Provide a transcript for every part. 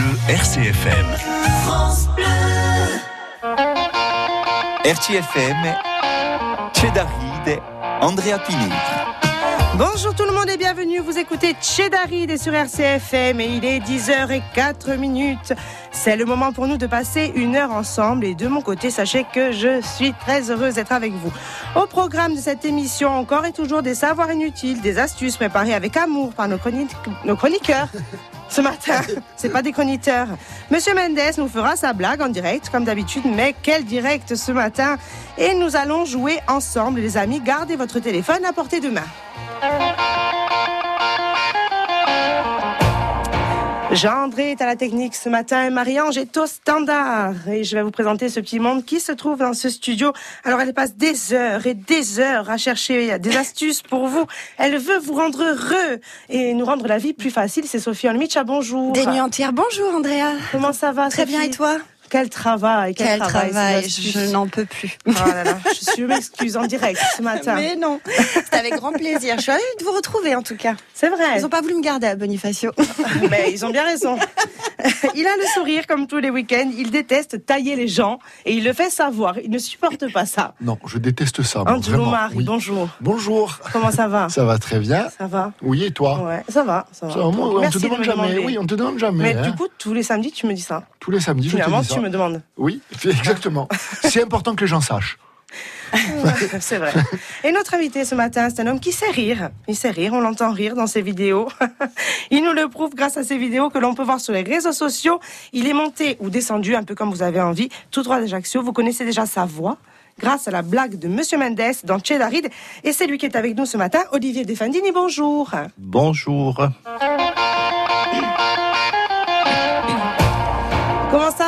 Bleu RCFM. France Bleu. RCFM, Cedaride, Andrea Pinelli. Bonjour tout le monde et bienvenue. Vous écoutez Chedaride sur RCFM et il est 10h04 minutes. C'est le moment pour nous de passer une heure ensemble et de mon côté, sachez que je suis très heureuse d'être avec vous. Au programme de cette émission, encore et toujours des savoirs inutiles, des astuces préparées avec amour par nos, nos chroniqueurs. Ce matin, c'est pas des chroniqueurs. Monsieur Mendes nous fera sa blague en direct, comme d'habitude, mais quel direct ce matin. Et nous allons jouer ensemble, les amis. Gardez votre téléphone à portée de main. Jean-André est à la technique ce matin et Marie-Ange est au standard. Et je vais vous présenter ce petit monde qui se trouve dans ce studio. Alors elle passe des heures et des heures à chercher des astuces pour vous. Elle veut vous rendre heureux et nous rendre la vie plus facile. C'est Sophie Olmicha, bonjour. Des nuits entières, bonjour Andrea. Comment ça va Très bien et toi? Quel travail, quel, quel travail, je n'en peux plus. Oh là là, je, suis m'excuse en direct ce matin. Mais non, c'est avec grand plaisir. Je suis ravie de vous retrouver en tout cas. C'est vrai. Ils n'ont pas voulu me garder à Bonifacio. Mais ils ont bien raison. Il a le sourire comme tous les week-ends. Il déteste tailler les gens et il le fait savoir. Il ne supporte pas ça. Non, je déteste ça. Angelo Marie, bonjour. Bonjour. Comment ça va Ça va très bien. Ça va. Oui, et toi Ouais, ça va. Ça va. Ça, moi, on te demande jamais. Oui, on te demande jamais. Mais hein. du coup, tous les samedis, tu me dis ça. Tous les samedis, je te dis ça. Tu me demandes. Oui, exactement. C'est important que les gens sachent. c'est vrai. Et notre invité ce matin, c'est un homme qui sait rire. Il sait rire, on l'entend rire dans ses vidéos. Il nous le prouve grâce à ses vidéos que l'on peut voir sur les réseaux sociaux. Il est monté ou descendu, un peu comme vous avez envie, tout droit d'Ajaccio. Vous connaissez déjà sa voix grâce à la blague de Monsieur Mendes dans Chedaride. Et c'est lui qui est avec nous ce matin, Olivier Defendini. Bonjour. Bonjour.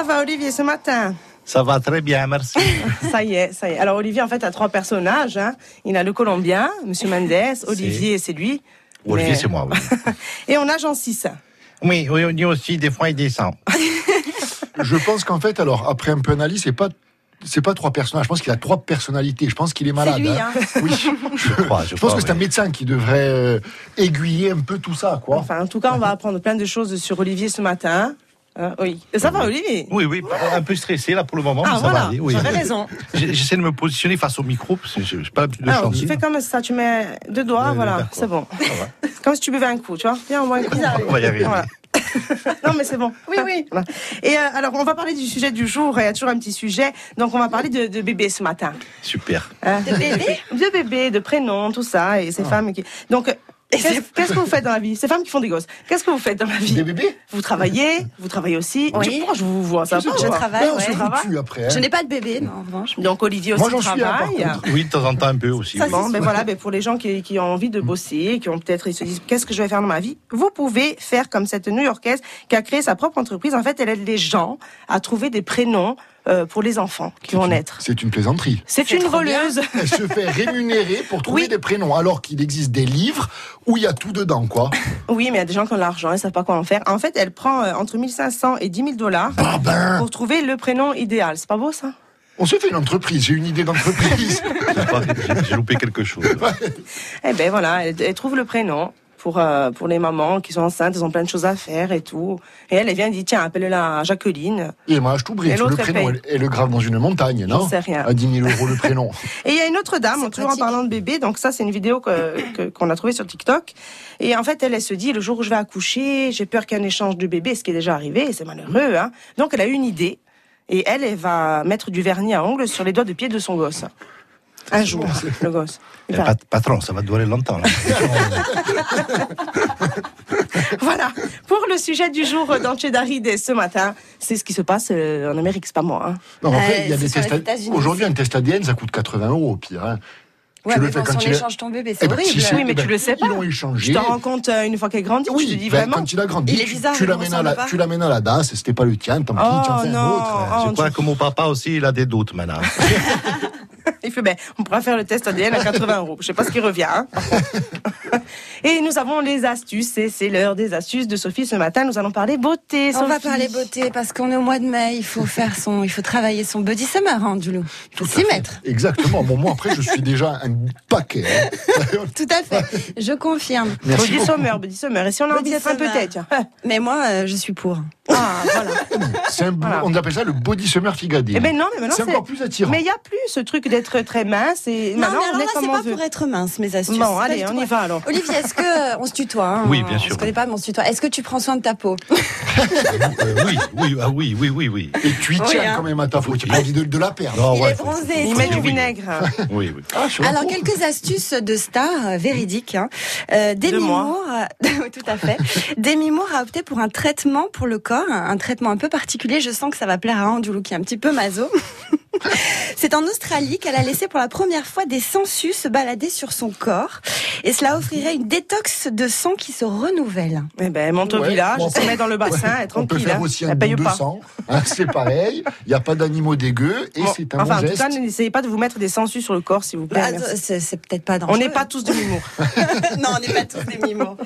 Ça va, Olivier, ce matin? Ça va très bien, merci. ça y est, ça y est. Alors Olivier, en fait, a trois personnages. Hein. Il a le Colombien, Monsieur Mendes, Olivier, c'est lui. Olivier, c'est moi, oui. Et on a Jean 6. Oui, oui, on dit aussi, des fois, il descend. Je pense qu'en fait, alors, après un peu analyse, c'est pas c'est pas trois personnages. Je pense qu'il a trois personnalités. Je pense qu'il est malade. C'est lui, hein. Oui. Je, crois, je, pense que c'est un médecin qui devrait euh, aiguiller un peu tout ça, quoi. Enfin, en tout cas, on va apprendre plein de choses sur Olivier ce matin. Hein, oui. Ça va, Olivier Oui, oui, un peu stressé là pour le moment. Ah, mais ça voilà, va aller, oui. j'avais raison. J'essaie de me positionner face au micro parce que je n'ai pas l'habitude de Alors, chanter. tu fais comme ça, tu mets deux doigts, voilà, c'est bon. Comme si tu buvais un coup, tu vois. Viens, un coup. On va y arriver. Voilà. non, mais c'est bon. Oui, oui. Voilà. Et euh, alors, on va parler du sujet du jour. Il y a toujours un petit sujet. Donc, on va parler de, de bébé ce matin. Super. Hein De bébé De bébé, de prénom, tout ça. Et Ah. ces femmes qui. Donc, euh, qu'est-ce que vous faites dans la vie? Ces femmes qui font des gosses. Qu'est-ce que vous faites dans la vie? Des bébés Vous travaillez, vous travaillez aussi. Oui. Je, pourquoi je vous vois ça Je va, je travaille, on ouais. se Travail. foutu après. hein? Je n'ai pas de bébé, non, en revanche. Donc, Olivier aussi Moi, j'en suis un, par travaille. contre. Oui, de temps en temps un peu aussi. Ça, oui. Bon, ben voilà, ben pour les gens qui, qui ont envie de bosser, qui ont peut-être, ils se disent, qu'est-ce que je vais faire dans ma vie? Vous pouvez faire comme cette New-Yorkaise qui a créé sa propre entreprise. En fait, elle aide les gens à trouver des prénoms euh, pour les enfants qui vont naître. C'est une plaisanterie. C'est une voleuse. Elle se fait rémunérer pour trouver Oui. des prénoms, alors qu'il existe des livres où il y a tout dedans, quoi. Oui, mais il y a des gens qui ont l'argent, ils savent pas quoi en faire. En fait, elle prend euh, entre 1500 et 10 000 dollars Ah ben, pour trouver le prénom idéal. C'est pas beau ça? On se fait une entreprise. J'ai une idée d'entreprise. J'ai loupé quelque chose. Eh ben voilà, elle, elle trouve le prénom. Pour, euh, pour les mamans qui sont enceintes, elles ont plein de choses à faire et tout. Et elle, elle vient et dit, tiens, appelle-la Jacqueline. Et moi, je t'oublie. Et Le elle prénom, elle, elle le grave dans une montagne, non sais rien. À 10 000 euros le prénom. Et il y a une autre dame, toujours pratique. en parlant de bébé, donc ça c'est une vidéo que- qu'on a trouvée sur TikTok. Et en fait, elle, elle se dit, le jour où je vais accoucher, j'ai peur qu'il y ait un échange de bébé, ce qui est déjà arrivé, c'est malheureux. Hein. Donc elle a eu une idée, et elle, elle va mettre du vernis à ongles sur les doigts de pied de son gosse. Un jour, le gosse. Il Eh, Patron, ça va durer longtemps. là. Voilà, pour le sujet du jour dans Chedaride ce matin, c'est ce qui se passe euh, en Amérique, c'est pas moi. Hein. Non, en Euh, fait, il y a c'est des tests. États-Unis. Aujourd'hui, un test ADN, ça coûte 80 euros au pire. hein. Ouais, Tu le mais fais quand on il échange ton bébé, c'est Eh ben, horrible. si c'est- Oui, mais eh ben, tu le sais pas. Ils l'ont échangé. Je te rends compte euh, une fois qu'elle grandit, Oui, je te dis ben, vraiment. quand il a grandi, Il est tu- bizarre, tu l'amènes à, la- pas. tu l'amènes à la DAS, c'était pas le tien, tant pis, Oh, tu en fais un autre. Oh, Je crois que mon papa aussi, il a des doutes maintenant. Il fait, ben, on pourra faire le test ADN à 80 euros. Je sais pas ce qui revient. hein. Et nous avons les astuces, et c'est l'heure des astuces de Sophie ce matin. Nous allons parler beauté. On va parler beauté parce qu'on est au mois de mai. Il faut faire son, il faut travailler son body summer, hein, Dulou. Il faut Tout s'y mettre. Exactement. Bon, moi, après, je suis déjà un paquet. hein. Tout à fait. Je confirme. Merci Body beaucoup. summer, body summer. Et si on en dit un peut-être. Mais moi, euh, je suis pour. Ah, voilà. C'est un- Voilà. On appelle ça le body summer figadé. Eh ben non, mais maintenant c'est encore plus attirant. Mais il n'y a plus ce truc d'être très mince et Non, maintenant mais alors on là, c'est pas veut. pour être mince, mes astuces. Bon, allez, on y va alors. Olivier, est-ce que euh, on se tutoie hein Oui, bien sûr. On se connaît pas, mais on se tutoie. Est-ce que tu prends soin de ta peau Euh, oui, oui, ah oui, oui, oui, oui. Et tu y Oui, tiens hein. quand même à ta faute. Tu n'as pas envie de, de la perdre. Non, Il ouais, est bronzé. Il met du vinaigre. oui, oui. Ah, Alors peau. quelques astuces de stars euh, véridiques. Hein. Euh, Demi. Moore, tout à fait. Demi Moore a opté pour un traitement pour le corps, un, un traitement un peu particulier. Je sens que ça va plaire à Andoulou qui est un petit peu maso. C'est en Australie qu'elle a laissé pour la première fois des sangsues se balader sur son corps. Et cela offrirait une détox de sang qui se renouvelle. Eh ben, monte au Ouais, village, bon, se met dans le bassin, et On peut tranquille. faire hein. aussi un paye de pas. sang. hein, c'est pareil. Il n'y a pas d'animaux dégueux et Bon, c'est un enfin, bon en tout geste. cas, n'essayez pas de vous mettre des sangsues sur le corps, s'il vous plaît. Bah, c'est peut-être pas dangereux. On n'est pas tous de l'humour. non, on n'est pas tous des mimos.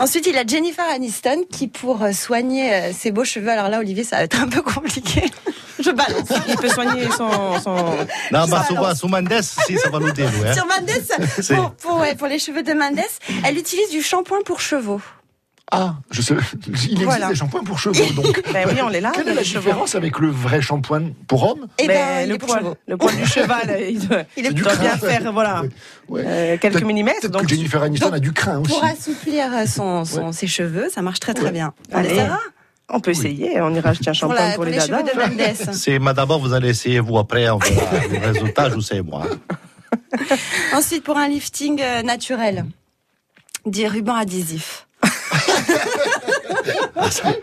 Ensuite, il y a Jennifer Aniston qui, pour soigner euh, ses beaux cheveux, alors là, Olivier, ça va être un peu compliqué. Je balance. Il peut soigner son. son... Non, bah, sur, sur Mendes, si, ça va nous. Hein. Sur Mendes, pour, pour, ouais, pour les cheveux de Mendes, elle utilise du shampoing pour chevaux. Ah, je sais. Il existe Voilà. des shampoings pour chevaux, donc. Ben oui, on les lave, Quelle est la chevaux. différence avec le vrai shampoing pour homme Et Ben, ben, le, est poil, le poil du cheval, il doit, Il est doit bien faire voilà, Ouais. Euh, quelques millimètres. Donc, que Jennifer Aniston a du crin aussi. Pour assouplir son, ses cheveux, ça marche très très Ouais. bien. On Allez. essaiera on peut essayer, on ira acheter un pour, shampoing la- pour, pour les les dadas. de. C'est, d'abord, vous allez essayer, vous, après, on verra le résultat, je sais, moi. Ensuite, pour un lifting euh, naturel, des rubans adhésifs.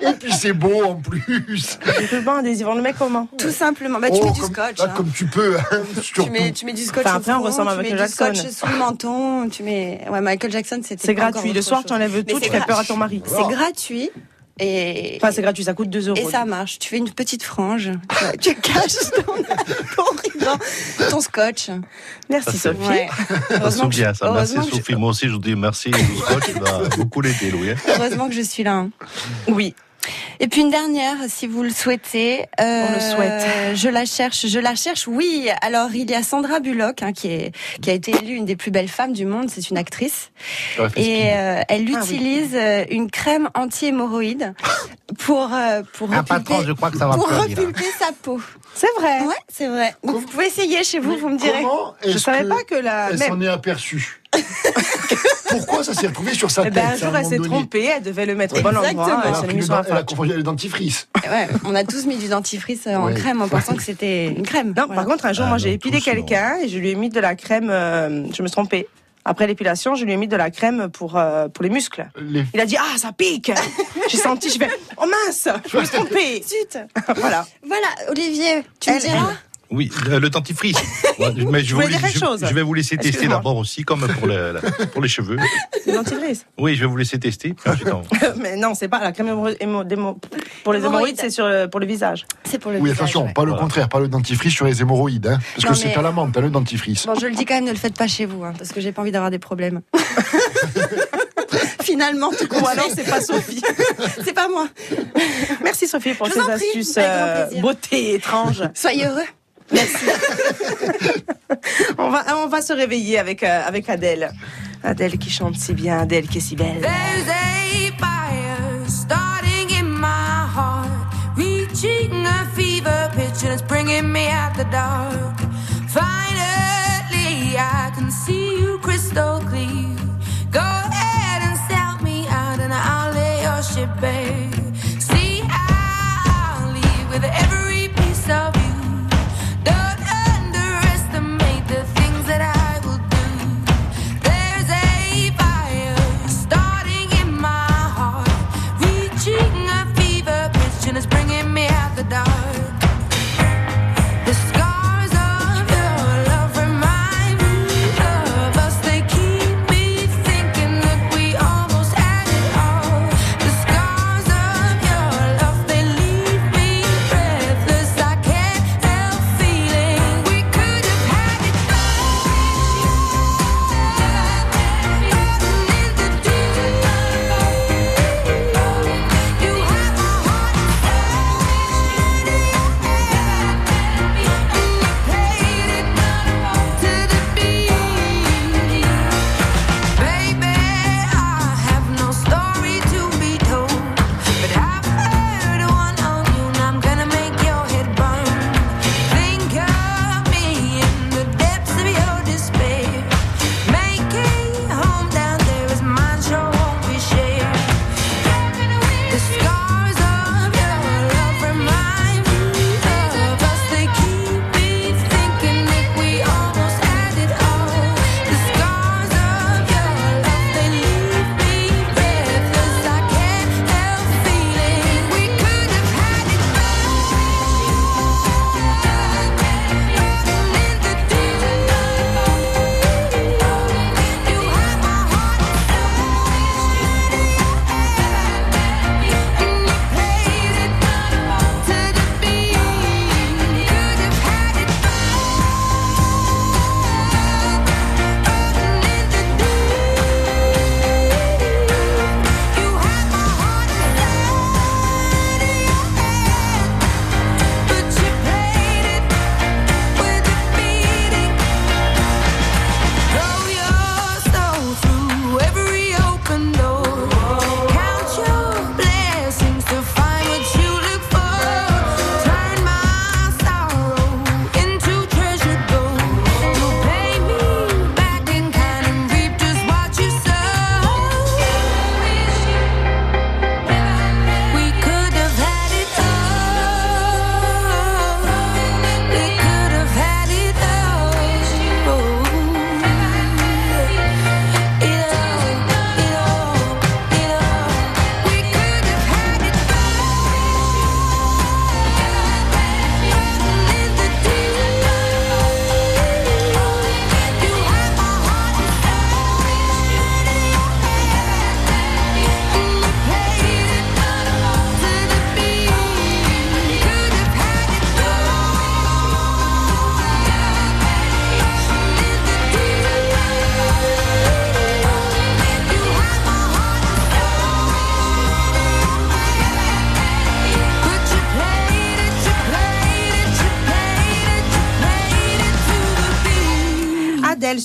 Et puis c'est beau en plus. Le ruban adhésif, on le met comment Tout simplement. Bah, tu Oh, mets du comme, scotch. là, hein. comme tu peux, hein. Tu mets, tu mets du scotch Enfin, après, on ressemble à tu mets Michael du scotch Jackson. sous le menton, tu mets... Ouais, Michael Jackson, c'était C'est gratuit. Le soir, tu enlèves tout, tu fais peur à ton mari. C'est gratuit. Et, Enfin, c'est gratuit, ça coûte 2 euros. et ça marche. Tu fais une petite frange. Tu, tu caches ton, ton ruban, ton scotch. Merci Sophie. Ouais. Heureusement, je, bien, ça. Merci, heureusement, que je, Sophie. Moi aussi, je vous dis merci. Le scotch, va beaucoup l'aider, Louis. hein. heureusement que je suis là. hein. Oui. Et puis une dernière, si vous le souhaitez. euh, On le souhaite. Je la cherche, je la cherche. Oui. Alors il y a Sandra Bullock hein, qui est qui a été élue une des plus belles femmes du monde. C'est une actrice et euh, elle Ah oui. utilise euh, une crème anti-hémorroïde pour euh, pour Un patron, repulper, je crois que ça va pour repulper sa peau. C'est vrai. Ouais, c'est vrai. Donc, vous pouvez essayer chez vous, Mais vous me direz. Comment Je savais que pas que la. Elle s'en est aperçue? Pourquoi ça s'est retrouvé sur sa Eh tête ben, un jour, elle s'est trompée, elle devait le mettre au bon Exactement. endroit. Elle a confondu le dentifrice. Ouais, on a tous mis du dentifrice euh, en Ouais. crème en pensant que c'était une crème. Non, Voilà. par contre, un jour, Ah moi, non, j'ai épilé quelqu'un et je lui ai mis de la crème. euh, je me suis trompée. Après l'épilation, je lui ai mis de la crème pour, euh, pour les muscles. Les- Il a dit Ah, ça pique J'ai senti, je fais Oh mince Je me suis trompée Zut. Voilà. Voilà, Olivier, tu me Elle- diras Oui, le, le dentifrice. Ouais, mais je, vous- vais vous laisser tester d'abord aussi, comme pour, le- la- pour les cheveux. C'est dentifrice. Oui, je vais vous laisser tester. Mais non, c'est pas la crème démo- pour les Hémorroïdes. c'est sur le- pour le visage. C'est pour le Oui, visage, attention, ouais. pas le Voilà. contraire, pas le dentifrice sur les hémorroïdes. Hein, parce Non, que c'est à la menthe, hein, le dentifrice. Bon, je le dis quand même, ne le faites pas chez vous, hein, parce que j'ai pas envie d'avoir des problèmes. Finalement, tout Ou compte alors, fait, c'est pas Sophie. c'est pas moi. Merci Sophie pour Je ces astuces euh, beauté étranges. Soyez heureux. On va, on va se réveiller avec, euh, avec Adèle. Adèle qui chante si bien, Adèle qui est si belle.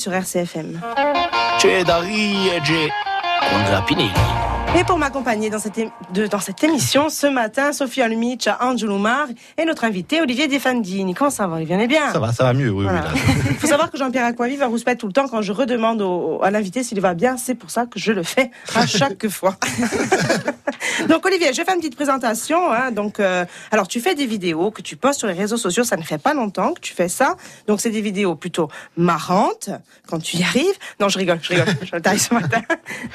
Sur RCFM. C'è Dari e c'è Andrea Pinelli. Et pour m'accompagner dans dans cette émission, ce matin, Sophie Almich, Angelo Mar et notre invité Olivier Defandini. Comment ça va, Olivier On est bien Ça va, ça va mieux, oui, Voilà. oui. là. Il faut savoir que Jean-Pierre Aquavive va rouspète tout le temps quand je redemande au- à l'invité s'il va bien. C'est pour ça que je le fais à chaque fois. donc Olivier, je fais une petite présentation. hein. donc, euh, alors tu fais des vidéos que tu postes sur les réseaux sociaux. Ça ne fait pas longtemps que tu fais ça. Donc c'est des vidéos plutôt marrantes quand tu y arrives. Non, je rigole, je rigole. je le taille ce matin.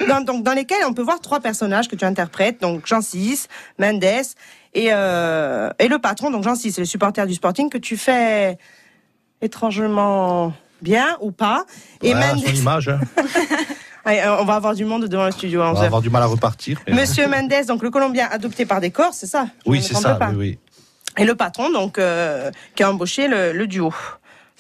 Dans, donc dans lesquelles on peut voir trois personnages que tu interprètes. Donc Jean Cis, Mendes et, euh, et le patron. Donc Jean Cis, c'est le supporter du Sporting que tu fais étrangement bien ou pas. Et Voilà, Mendes, son image, hein. Allez, euh, on va avoir du monde devant le studio. hein, on va avoir du mal à repartir. mais- Monsieur Mendes, donc le Colombien adopté par des Corses, c'est ça? Oui, c'est ça, oui, oui. Et le patron, donc, euh, qui a embauché le, le duo.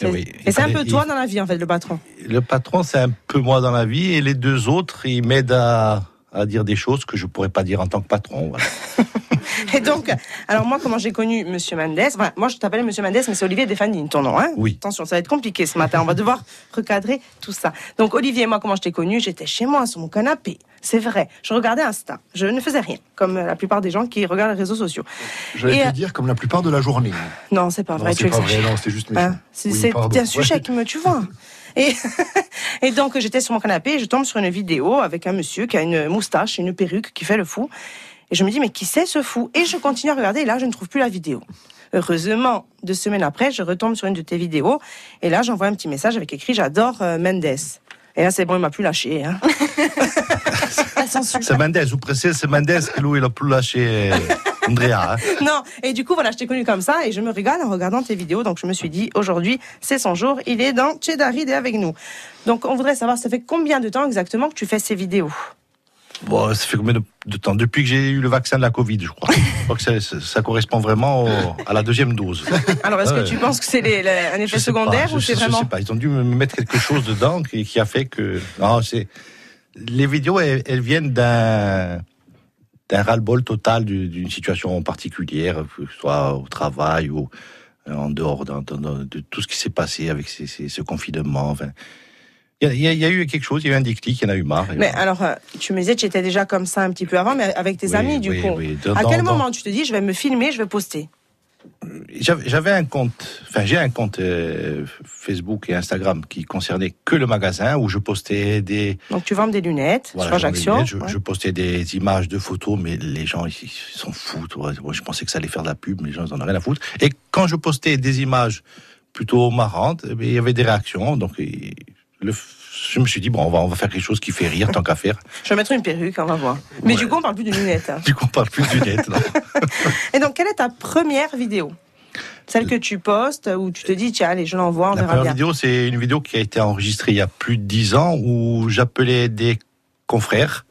Eh oui, Et c'est un peu toi il- dans la vie, en fait, le patron. Le patron, c'est un peu moi dans la vie, et les deux autres, ils m'aident à, à dire des choses que je pourrais pas dire en tant que patron. Voilà. Et donc, alors moi, comment j'ai connu Monsieur Mendes Voilà, Moi, je t'appelle Monsieur Mendes, mais c'est Olivier Defandine, ton nom. Hein Oui. Attention, ça va être compliqué ce matin. On va devoir recadrer tout ça. Donc, Olivier, moi, comment je t'ai connu? J'étais chez moi, sur mon canapé. C'est vrai. Je regardais Insta. Je ne faisais rien, comme la plupart des gens qui regardent les réseaux sociaux. J'allais te euh, dire comme la plupart de la journée. Non, c'est pas Non, vrai. tu c'est pas vrai, non, c'était juste méchant. Hein, c'est Oui, c'est un sujet Ouais. qui me, tu vois. Et, et donc j'étais sur mon canapé et je tombe sur une vidéo avec un monsieur qui a une moustache, et une perruque, qui fait le fou. Et je me dis mais qui c'est ce fou? Et je continue à regarder et là je ne trouve plus la vidéo. Heureusement, deux semaines après, je retombe sur une de tes vidéos et là j'envoie un petit message avec écrit j'adore euh, Mendes. Et là c'est bon, il m'a plus lâché. Hein. C'est Mendes, vous pressez, c'est Mendes que lui, il a plus lâché Andrea. hein. Non, et du coup, voilà, je t'ai connu comme ça et je me régale en regardant tes vidéos. Donc, je me suis dit, aujourd'hui, c'est son jour. Il est dans Chedarid et avec nous. Donc, on voudrait savoir, ça fait combien de temps exactement que tu fais ces vidéos? Bon, ça fait combien de, temps? Depuis que j'ai eu le vaccin de la Covid, je crois. Je crois que ça, ça- ça correspond vraiment au- à la deuxième dose. Alors, est-ce Ouais. que tu penses que c'est un Je effet pas, secondaire je- ou je- c'est je vraiment sais pas, ils ont dû me mettre quelque chose dedans qui, qui a fait que. Non, c'est. Les vidéos, elles, elles viennent d'un d'un ras-le-bol total du- d'une situation particulière, que ce soit au travail ou euh, en dehors de tout ce qui s'est passé avec ces- ces- ce confinement. Enfin, il y, a- y y eu quelque chose, il y a eu un déclic, il y en a eu marre. Mais voilà. alors, euh, tu me disais que tu étais déjà comme ça un petit peu avant, mais avec tes Oui, amis, du oui, coup. oui. Dans- À quel dans- moment tu te dis, je vais me filmer, je vais poster? J'avais un compte, enfin j'ai un compte euh, Facebook et Instagram qui concernait que le magasin où je postais des Donc, tu vends des lunettes Voilà, sur Ajaccio. lunettes, je, ouais. je postais des images de photos, mais les gens ils s'en foutent. Ouais, Moi, je pensais que ça allait faire de la pub, mais les gens ils en ont rien à foutre. Et quand je postais des images plutôt marrantes, eh il y avait des réactions. Donc le, je me suis dit bon, on va on va faire quelque chose qui fait rire tant qu'à faire. Je vais mettre une perruque, on va voir. Mais Ouais. du coup, on parle plus de lunettes. hein. Du coup, on parle plus de lunettes. non. Et donc, quelle est ta première vidéo? Celle que tu postes, où tu te dis, tiens, allez, je l'envoie, on La verra première bien. vidéo, c'est une vidéo qui a été enregistrée il y a plus de dix ans où j'appelais des confrères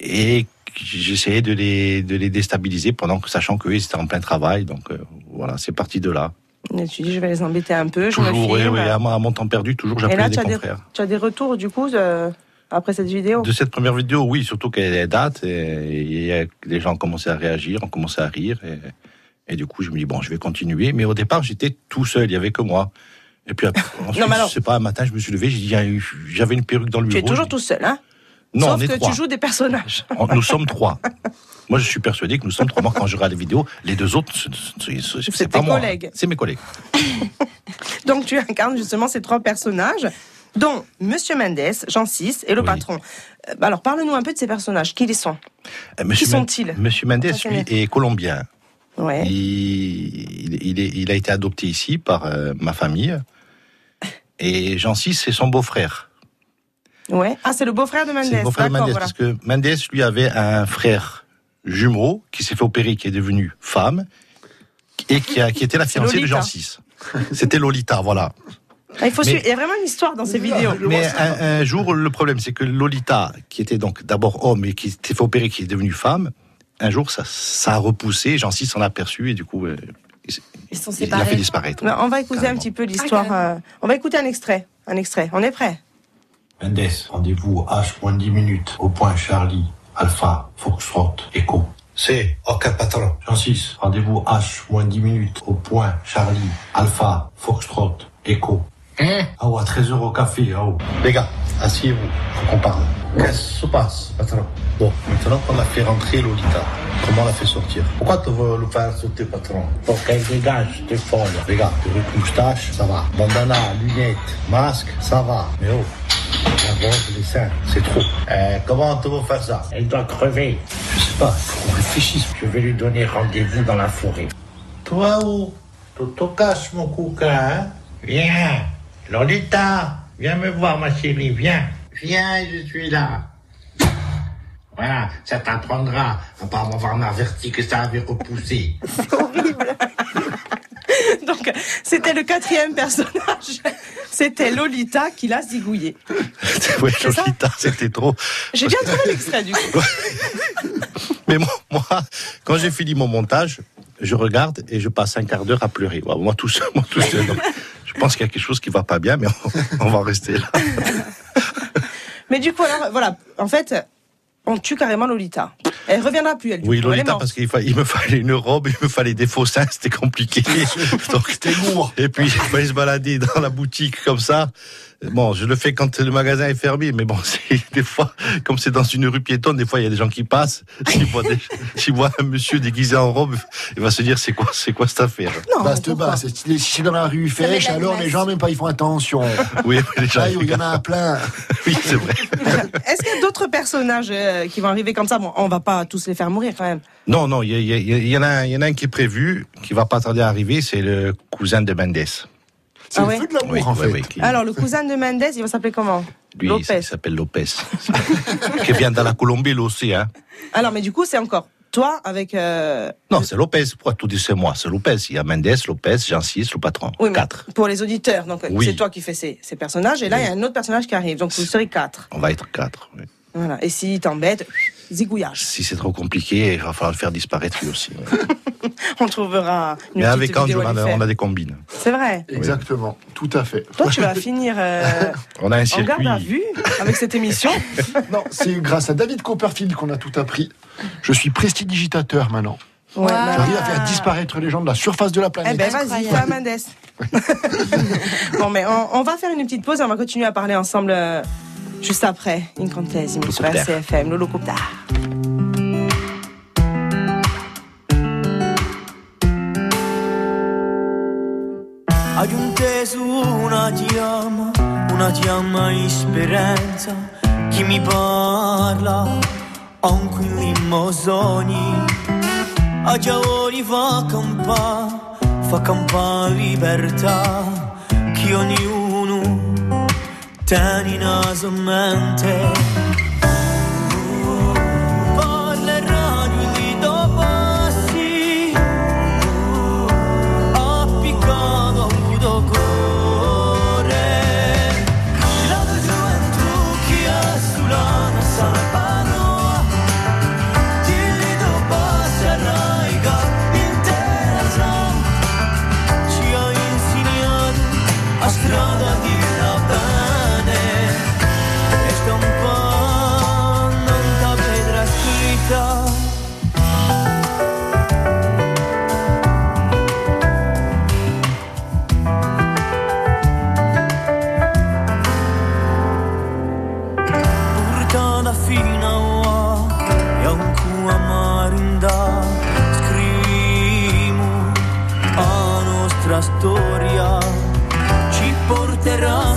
et j'essayais de les, de les déstabiliser pendant que, sachant qu'eux, ils étaient en plein travail. Donc, euh, voilà, c'est parti de là. Et tu dis, je vais les embêter un peu, je me Toujours, oui, oui, à, mon- temps perdu, toujours, là, des tu as, des, confrères. tu as des retours, du coup, de- après cette vidéo? De cette première vidéo, oui, surtout qu'elle date, et, et les gens ont commencé à réagir, ont commencé à rire, et, et du coup, je me dis, bon, je vais continuer. Mais au départ, j'étais tout seul, il y avait que moi. Et puis après, ensuite, Non, mais alors- je sais pas, un matin, je me suis levé, j'avais une perruque dans le Tu es bureau. toujours tout seul, hein? Non, Sauf on est que trois. tu joues des personnages. On- Nous sommes trois. Moi, je suis persuadé que nous sommes trois. Moi, quand je regarde les vidéos, les deux autres, ce- ce- ce- C'est pas moi. collègues. C'est mes collègues. Donc, tu incarnes justement ces trois personnages, dont Monsieur Mendes, Jean VI et le Oui. patron. Euh, Alors, parle-nous un peu de ces personnages. Qui ils sont Euh, Monsieur Qui sont-ils Monsieur Mendes, lui, est colombien. Ouais. Il, il, il est- il a été adopté ici par euh, ma famille. Et Jean VI, c'est son beau-frère. Ouais. Ah, c'est le beau-frère de Mendes. C'est le beau-frère de Mendes. voilà. Parce que Mendes, lui, avait un frère jumeau qui s'est fait opérer, qui est devenu femme, et qui, a, qui était la fiancée de. Jean VI. C'était Lolita, voilà. Ah, il, faut Mais- suivre. il y a vraiment une histoire dans ces vidéos. Mais un, un jour, le problème, c'est que Lolita, qui était donc d'abord homme et qui s'était fait opérer, qui est devenue femme, un jour, ça, ça a repoussé, Jean VI s'en a aperçu et du coup, euh, il, Ils sont il l'a fait disparaître. Non, on va écouter un petit peu l'histoire. carrément. euh, on va écouter un extrait. Un extrait. On est prêt Mendes, rendez-vous H-10 minutes au point Charlie, Alpha, Foxtrot, Echo. C'est, ok patron. Jean 6, rendez-vous H-10 minutes au point Charlie, Alpha, Foxtrot, Echo. Hein? Ah ouais, 13 euros au café, ah ouais. Les gars, asseyez-vous, faut qu'on parle. Qu'est-ce qui se passe, patron? Bon, maintenant qu'on a fait rentrer Lolita, comment on l'a fait sortir? Pourquoi tu veux le faire sauter, patron? Pour qu'elle dégage, t'es folle. Regarde, perruque, moustache, ça va. Bandana, lunettes, masque, ça va. Mais oh, la voix, les seins, c'est trop. Euh, comment tu veux faire ça? Elle doit crever. Je sais pas, faut qu'on réfléchisse. Je vais lui donner rendez-vous dans la forêt. Toi où? Tu te caches, mon coquin, hein? Viens Lolita, viens me voir, ma chérie, viens. Viens, je suis là. Voilà, ça t'apprendra à pas m'avoir averti que ça avait repoussé. Donc, c'était le quatrième personnage. C'était Lolita qui l'a zigouillé. Ça Lolita, c'était trop. J'ai bien trouvé l'extrait du coup. Mais moi, moi, quand j'ai fini mon montage, je regarde et je passe un quart d'heure à pleurer. Moi tout seul, moi tout seul. Je pense qu'il y a quelque chose qui va pas bien, mais on, on va rester là. Mais du coup, alors, voilà. En fait, on tue carrément Lolita. Elle reviendra plus, elle. Oui, Lolita, parce qu'il il me fallait une robe, il me fallait des faux seins, c'était compliqué. Donc, C'était lourd. et puis, il fallait se balader dans la boutique comme ça. Bon, je le fais quand le magasin est fermé, mais bon, c'est des fois, comme c'est dans une rue piétonne, des fois il y a des gens qui passent. S'ils voient, des- s'ils voient un monsieur déguisé en robe, il va se dire c'est quoi, c'est quoi cette affaire? Non, Baste pourquoi bas, c'est si c'est dans la rue la alors les gens même pas ils font attention. Oui, les gens, Là, il y en a plein. oui, c'est vrai. Est-ce qu'il y a d'autres personnages euh, qui vont arriver comme ça? Bon, on va pas tous les faire mourir quand même. Non, non, il y, il il en a, un- il y en a un qui est prévu, qui va pas tarder à arriver, c'est le cousin de Mendes. C'est Ah le ouais feu de l'amour Oui, en fait. oui, qui- Alors, le cousin de Mendes, il va s'appeler comment? Lui, il Lopez. s'appelle Lopez, qui vient de la Colombie, lui aussi. Hein. Alors, mais du coup, c'est encore toi avec. euh, Non, c'est Lopez. Pourquoi tout dit c'est moi? C'est Lopez. Il y a Mendes, Lopez, Jean 6, le patron. Oui, Quatre. Pour les auditeurs, donc Oui. c'est toi qui fais ces, ces personnages, et là il y a un autre personnage qui arrive, donc vous serez quatre. On va être quatre. oui. Voilà. Et s'il t'embête, zigouillage. Si c'est trop compliqué, il va falloir le faire disparaître lui aussi. On trouvera une Mais avec Ange, on a, faire. on a des combines. C'est vrai. Exactement, tout à fait. Toi, tu vas finir euh, On a un en circuit. garde à vue avec cette émission. Non, c'est grâce à David Copperfield qu'on a tout appris. Je suis prestidigitateur maintenant. Ouais, Wow. J'arrive à faire disparaître les gens de la surface de la Eh planète. ben vas-y. Mendes. bon, mais on, on va faire une petite pause et on va continuer à parler ensemble euh, juste après. Incantesimo sur. RCFM, Lolo Copter. Hai un teso, una ti ama, una ti ama esperienza. Chi mi parla, anche in limo sogni. A giorni fa campa, fa campa libertà. Che ognuno tiene naso porterò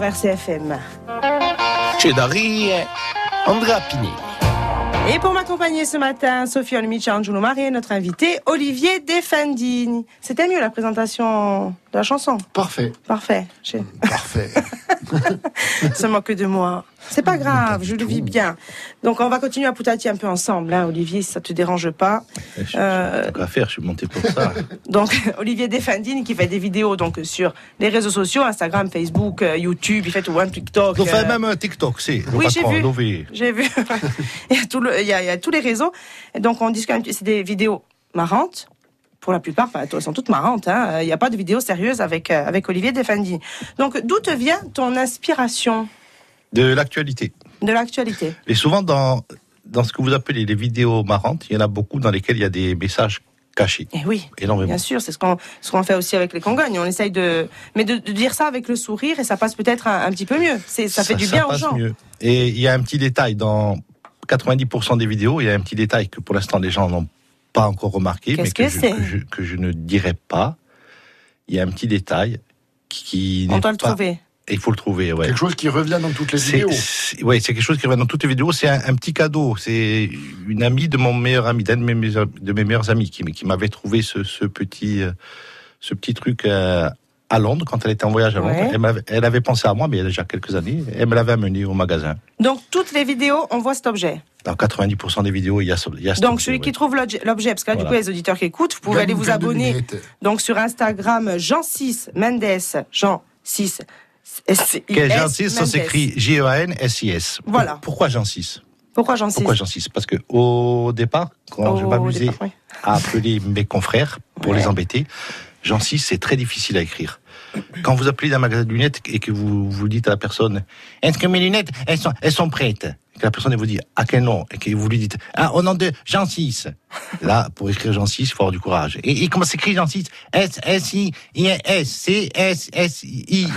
sur RCFM. Andrea Pinelli. Et pour m'accompagner ce matin, Sophie Olmic Angelo Marie et notre invité Olivier Defendini. C'était mieux la présentation de la chanson. Parfait. Parfait. J'ai- Parfait. se moque de moi. C'est pas grave, je le vis bien. Donc on va continuer à poutati un peu ensemble, hein, Olivier, si ça te dérange pas. Je suis Euh, à faire, je suis monté pour ça. Donc Olivier Defendini qui fait des vidéos donc sur les réseaux sociaux, Instagram, Facebook, euh, YouTube, il fait tout, hein, TikTok. Donc, enfin, euh, même un TikTok, c'est. Oui, j'ai vu. J'ai vu. il, y a tout le- il, y a, il y a tous les réseaux. Et donc, on discute. un C'est des vidéos marrantes. Pour la plupart, elles sont toutes marrantes. hein. Il n'y a pas de vidéos sérieuses avec, euh, avec Olivier Defendi. Donc, d'où te vient ton inspiration? De l'actualité. de l'actualité Et souvent, dans, dans ce que vous appelez les vidéos marrantes, il y en a beaucoup dans lesquelles il y a des messages cachés. Eh oui, Énormément. bien sûr. C'est ce qu'on ce qu'on fait aussi avec les Congognes. On essaye de. Mais de, de dire ça avec le sourire et ça passe peut-être un, un petit peu mieux. Ça, fait du bien aux passe gens. mieux. Et il y a un petit détail dans 90% des vidéos, il y a un petit détail que pour l'instant les gens n'ont pas encore remarqué, mais que, que je, que, je, que je ne dirai pas. Il y a un petit détail qui, qui On doit le trouver. Il faut le trouver, ouais. Quelque chose qui revient dans toutes les C'est, vidéos. ouais, c'est quelque chose qui revient dans toutes les vidéos. C'est un, un petit cadeau. C'est une amie de mon meilleur ami, d'un de mes, meilleurs- de mes meilleurs amis, qui, qui m'avait trouvé ce, ce petit, euh, ce petit truc euh, à Londres quand elle était en voyage à Londres. Ouais. Elle, avait pensé à moi, mais il y a déjà quelques années. Elle me l'avait amené au magasin. Donc, toutes les vidéos, on voit cet objet. Dans 90% des vidéos, il y a, ce- il y a cet Donc, objet, celui ouais. qui trouve l'objet, parce que là, du coup, les auditeurs qui écoutent, vous pouvez Gagne aller vous abonner. Donc, sur Instagram, Jean6 Mendes, Jean 6 S Que Jean 6, ça s'écrit G-E-A-N-S-I-S. Voilà. Pourquoi Jean 6 Pourquoi Jean 6 Pourquoi Jean 6 Parce que au départ, quand je m'amusais oui. à appeler mes confrères pour Ouais. les embêter, Jean 6, c'est très difficile à écrire. Quand vous appelez d'un magasin de lunettes et que vous, vous dites à la personne Est-ce que mes lunettes, elles sont, elles sont prêtes? Et que la personne elle vous dit À quel nom Et que vous lui dites Ah, au nom de Jean 6. Là, pour écrire Jean 6, il faut avoir du courage. Et, et comment s'écrit Jean 6 S-S-I-S-C-S-S-I.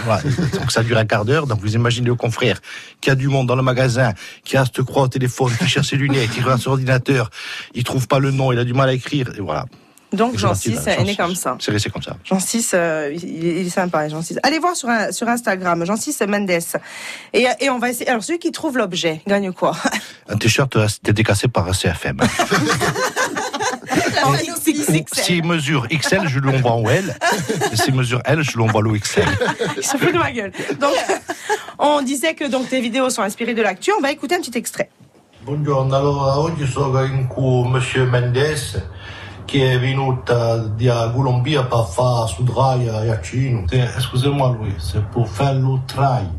Voilà. Donc ça dure un quart d'heure. Donc vous imaginez le confrère qui a du monde dans le magasin, qui a cette croix au téléphone, qui cherche ses lunettes, qui regarde sur ordinateur, il trouve pas le nom, il a du mal à écrire. Et voilà. Donc, Jean c'est parti, 6 là, est Jean né 6. comme ça. C'est resté comme ça. Jean 6, euh, il, il est sympa, Jean 6. Allez voir sur, sur Instagram, Jean 6 Mendes. Et, et on va essayer. Alors, celui qui trouve l'objet gagne quoi? Un t-shirt euh, dédicacé par CFM. S'il mesure XL, je lui envoie en L. S'il mesure L, je lui envoie l'OXL. Il se fout de ma gueule. Donc, on disait que donc tes vidéos sont inspirées de l'actu. On va écouter un petit extrait. Buongiorno, allora oggi sono cui Monsieur Mendes che è venuto da Colombia per fare su Drai a Iacino. Eh, Scusami lui, c'est pour faire le trail.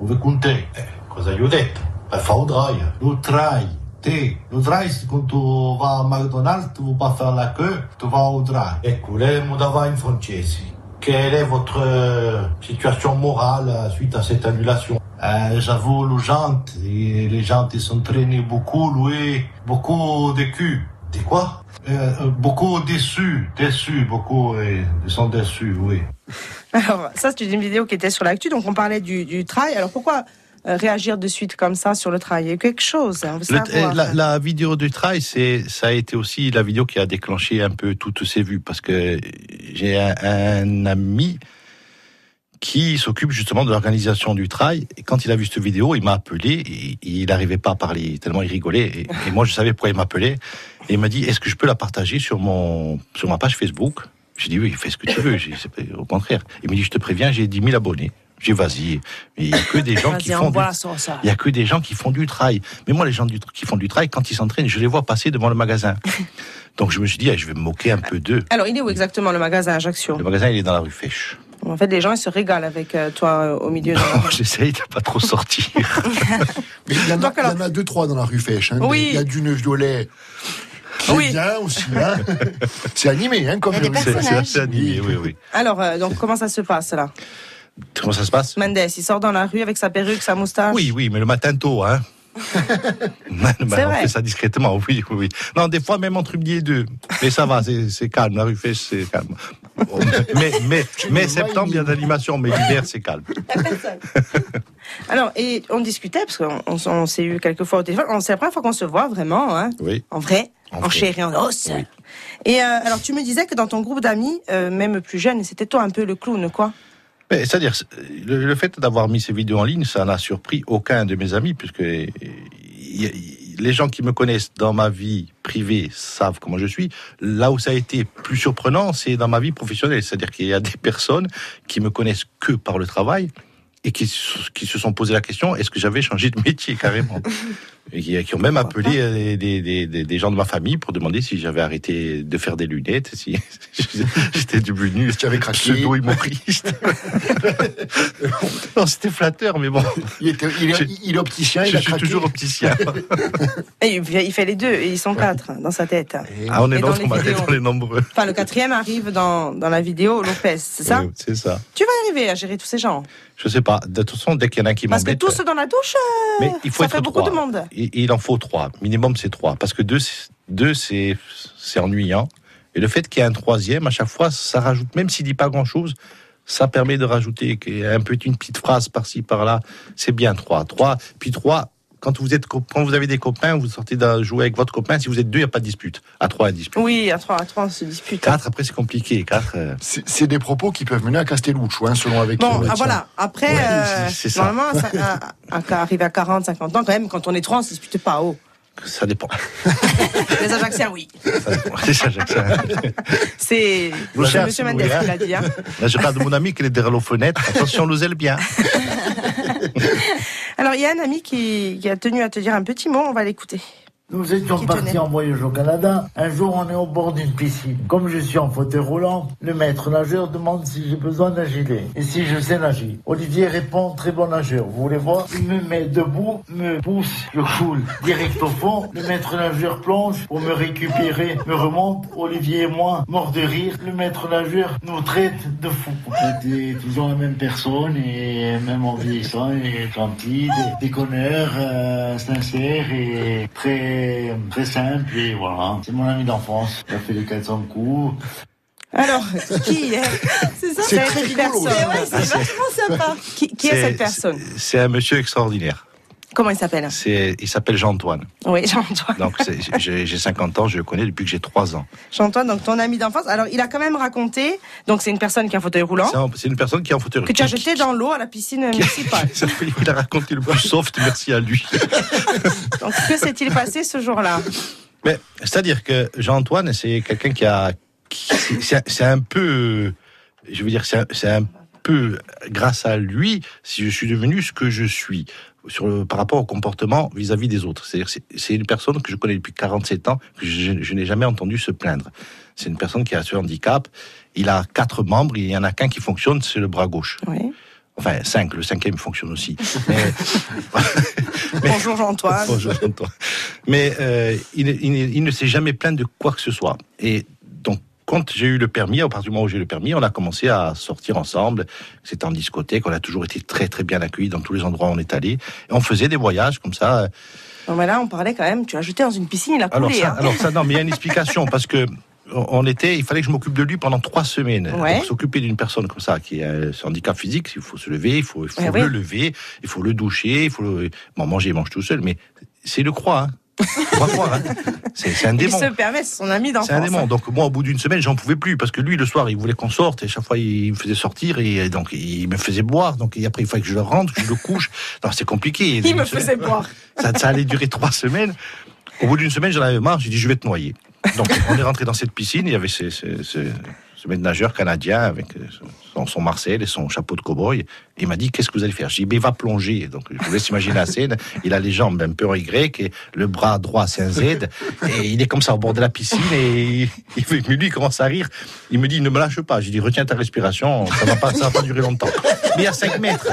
Dove con te? Eh, cosa gli ho detto? Per fare il Drai. Lo trail. Te, lo Drai, quando tu vai a McDonald's, tu vas faire la queue, tu vas au Drai. Ecco, lei mi dava in francese. Quelle est votre euh, situation morale suite à cette annulation? Euh, J'avoue, les gens, les gens ils sont traînés beaucoup, loués, beaucoup de cul. De quoi? Euh, euh, Beaucoup déçus, déçus, beaucoup, euh, sont déçus, oui. Alors, ça, c'est une vidéo qui était sur l'actu. Donc, on parlait du, du trail. Alors, pourquoi euh, réagir de suite comme ça sur le trail? Il y a eu quelque chose. hein, Le- savoir. la, la vidéo du trail, c'est, ça a été aussi la vidéo qui a déclenché un peu toutes ces vues parce que j'ai un, un ami qui s'occupe justement de l'organisation du trail. Et quand il a vu cette vidéo, il m'a appelé et, il n'arrivait pas à parler tellement il rigolait. Et, et moi, je savais pourquoi il m'appelait. Et il m'a dit, est-ce que je peux la partager sur mon, sur ma page Facebook? J'ai dit oui, fais ce que tu veux. Au contraire. Il m'a dit, je te préviens, j'ai 10 000 abonnés. J'ai dit, vas-y. Mais il y a que des gens qui font on du il y a que des gens qui font du trail. Mais moi, les gens du- qui font du trail, quand ils s'entraînent, je les vois passer devant le magasin. Donc je me suis dit, ah, je vais me moquer un peu d'eux. Alors, il est où exactement le magasin Ajaccio? Le magasin, il est dans la rue Fèche. En fait, les gens, ils se régalent avec euh, toi euh, au milieu. de la- J'essaye de pas trop sortir. Mais il y, en a, Donc, alors- il y en a deux, trois dans la rue Fèche. Hein. Oui. Il y a du Neuf-Dolais. qui Oui. bien aussi. Hein. C'est animé, hein, comme Il y a des rue C'est Fèche. c'est assez animé, oui, oui. Alors, euh, donc, comment ça se passe là? Comment ça se passe? Mendes, il sort dans la rue avec sa perruque, sa moustache? Oui, oui, mais le matin tôt, hein. Ben, on vrai. fait ça discrètement, oui, oui, oui. Non, des fois même entre midi et deux. Mais ça va, c'est c'est calme. La rue Fèche, c'est calme. Mais, mais, mais septembre, il y a de l'animation, mais l'hiver, c'est calme. Alors, et on discutait, parce qu'on on, on s'est eu quelques fois au téléphone. On- C'est la première fois qu'on se voit vraiment, hein, Oui. en vrai, En en, chair et en os. Oui. Et euh, alors, tu me disais que dans ton groupe d'amis, euh, même plus jeune, c'était toi un peu le clown, quoi. Mais C'est-à-dire, c'est- le, le fait d'avoir mis ces vidéos en ligne, ça n'a surpris aucun de mes amis, puisque y a- les gens qui me connaissent dans ma vie privée savent comment je suis. Là où ça a été plus surprenant, c'est dans ma vie professionnelle. C'est-à-dire qu'il y a des personnes qui me connaissent que par le travail et qui, se- qui se sont posé la question est-ce que j'avais changé de métier carrément et qui, qui ont même appelé euh, des, des, des, des gens de ma famille pour demander si j'avais arrêté de faire des lunettes, si j'étais devenu tu avais craqué. pseudo-humoriste. non, c'était flatteur, mais bon, Il, était- il est, il est opticien, je il a suis craqué. toujours opticien. Et il fait- les deux, et ils sont quatre dans sa tête. Et- Ah, on est Et dans dans, on vidéos. dans les nombreux. Enfin, le quatrième arrive dans, dans la vidéo Lopez, c'est ça C'est ça. Tu vas arriver à gérer tous ces gens Je sais pas. De toute façon, dès qu'il y en a un qui Parce que tous dans la douche, euh, Mais il faut ça être fait beaucoup trois. de monde. Il, il en faut trois. Minimum, c'est trois. Parce que deux, c'est- deux, c'est, ennuyant. Et le fait qu'il y ait un troisième, à chaque fois, ça rajoute, même s'il dit pas grand chose, ça permet de rajouter un peu une petite phrase par-ci, par-là. C'est bien trois. Trois. Puis trois, quand vous êtes, co- quand vous avez des copains, vous sortez de jouer avec votre copain. Si vous êtes deux, il n'y a pas de dispute. À trois, il y a dispute. Oui, à trois, à trois, on se dispute. Quatre, après, c'est compliqué. Quatre, euh, C'est c'est des propos qui peuvent mener à Castelluccio, hein, selon avec qui on Bon, ah, voilà. Après, Ouais, euh, c'est- c'est ça. normalement, ça, à, à- à- arrivé à 40, 50 ans, quand même, quand on est trois, on se dispute pas. Oh. ça dépend. Les Ajaxiens, oui. Ça dépend. C'est Monsieur hein. qui l'a dit. hein. Là, je regarde mon ami qui est derrière la fenêtre. Attention, nous aime bien. Alors, il y a un ami qui, a tenu à te dire un petit mot, on va l'écouter. Nous étions partis en voyage au Canada. Un jour, on est au bord d'une piscine. Comme je suis en fauteuil roulant, le maître nageur demande si j'ai besoin d'un gilet et si je sais nager. Olivier répond très bon nageur. Vous voulez voir? Il me met debout, me pousse, je coule direct au fond. Le maître nageur plonge pour me récupérer, me remonte. Olivier et moi, morts de rire. Le maître nageur nous traite de fous. On était toujours la même personne et même en vieillissant, il est gentil, des, des connards, euh, sincères et très, très simple et voilà. C'est mon ami d'enfance. Il a fait les 400 coups. Alors, qui est C'est ça C'est cette très rigolo, personne ça. Ouais, c'est vachement sympa. Qui, qui est, C'est- cette personne C'est un monsieur extraordinaire. Comment il s'appelle? C'est, il s'appelle Jean-Antoine. Oui, Jean-Antoine. Donc, c'est- j'ai j'ai 50 ans, je le connais depuis que j'ai 3 ans. Jean-Antoine, donc ton ami d'enfance. Alors, il a quand même raconté, donc c'est une personne qui a un fauteuil roulant, C'est un- une personne qui est en fauteuil que tu as jeté dans l'eau à la piscine municipale. Il a raconté le plus soft, merci à lui. Donc, que s'est-il passé ce jour-là? Mais c'est-à-dire que Jean-Antoine, c'est quelqu'un qui a, c'est un peu, je veux dire, c'est un, c'est un peu grâce à lui si je suis devenu ce que je suis sur le, par rapport au comportement vis-à-vis des autres. C'est-à-dire, c'est- une personne que je connais depuis 47 ans que je, je n'ai jamais entendu se plaindre. C'est une personne qui a ce handicap. Il a quatre membres, il y en a qu'un qui fonctionne, c'est le bras gauche. Oui. Enfin, cinq, le cinquième fonctionne aussi. Mais- Mais- Bonjour Jean-Antoine. Bonjour, Jean-Antoine. Mais euh, il, il ne s'est jamais plaint de quoi que ce soit. Et donc, quand j'ai eu le permis, à partir du moment où j'ai eu le permis, on a commencé à sortir ensemble. C'était en discothèque, on a toujours été très très bien accueillis dans tous les endroits où on est allé. Et on faisait des voyages comme ça. Non, mais là, on parlait quand même, tu l'as jeté dans une piscine, il a Alors coulé. ça, hein. alors ça, non, mais il y a une explication parce que on était, il fallait que je m'occupe de lui pendant trois semaines. Ouais. Pour s'occuper d'une personne comme ça qui a un handicap physique, il faut se lever, il faut, il faut Ouais, le lever, il faut le doucher, il faut le bon, manger, il mange tout seul, mais c'est le croix. Hein. Va croire, hein. C'est un il démon. se permet, c'est son ami d'enfance. C'est un démon. Donc moi, au bout d'une semaine, j'en pouvais plus parce que lui, le soir, il voulait qu'on sorte et chaque fois, il me faisait sortir et donc il me faisait boire. Donc et après, il fallait que je le rentre, que je le couche. Non, c'est compliqué. Il me semaine- faisait boire. ça, ça allait durer trois semaines. Au bout d'une semaine, j'en avais marre. J'ai dit, je vais te noyer. Donc, on est rentré dans cette piscine. Il y avait ce, ce, ce, ce maître nageur canadien avec euh, son, Marcel et son chapeau de cow-boy. Il m'a dit, qu'est-ce que vous allez faire? J'ai dit, mais va plonger. Donc, vous laisse imaginer la scène. Il a les jambes un peu en Y et le bras droit, c'est un Z. Et il est comme ça au bord de la piscine et il, mais lui, commence à rire. Il me dit, ne me lâche pas. J'ai dit, retiens ta respiration. Ça ça va pas durer longtemps. Mais a 5 mètres.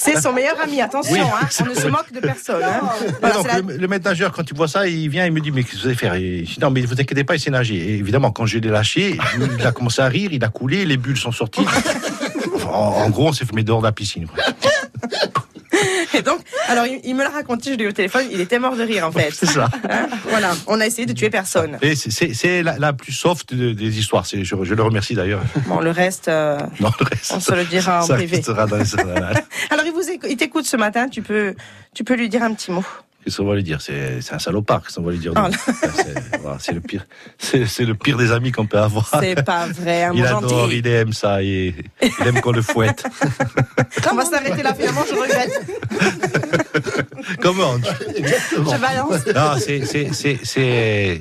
C'est son meilleur ami, attention, Oui, hein, on ne se moque de personne. hein. Mais Voilà, donc, c'est la- le, le maître nageur, quand il voit ça, il vient, il me dit, mais qu'est-ce que vous allez faire? Et je dis, non, mais vous inquiétez pas, il sait nager. Et évidemment, quand je l'ai lâché, il a commencé à rire, il a coulé, les bulles sont sorties. En, en gros, on s'est fait dehors de la piscine. quoi. Et donc, alors il, il me l'a raconté, je l'ai eu au téléphone, il était mort de rire en fait. C'est ça. Hein, voilà, on a essayé de tuer personne. Et c'est- la, la plus soft de- des histoires. Je, je le remercie d'ailleurs. Bon, le reste, euh, Non, le reste, on se le dira en privé. Alors il, vous éc- il t'écoute ce matin, tu peux, tu peux lui dire un petit mot. Qu'est-ce qu'on va lui dire? C'est un salopard, qu'est-ce qu'on va lui dire Oh C'est le pire, c'est le pire des amis qu'on peut avoir. C'est pas vrai, un Il adore, gentil. il aime ça, et il aime qu'on le fouette. On va s'arrêter là, finalement, je regrette. Comment Je balance. Non, c'est c'est c'est c'est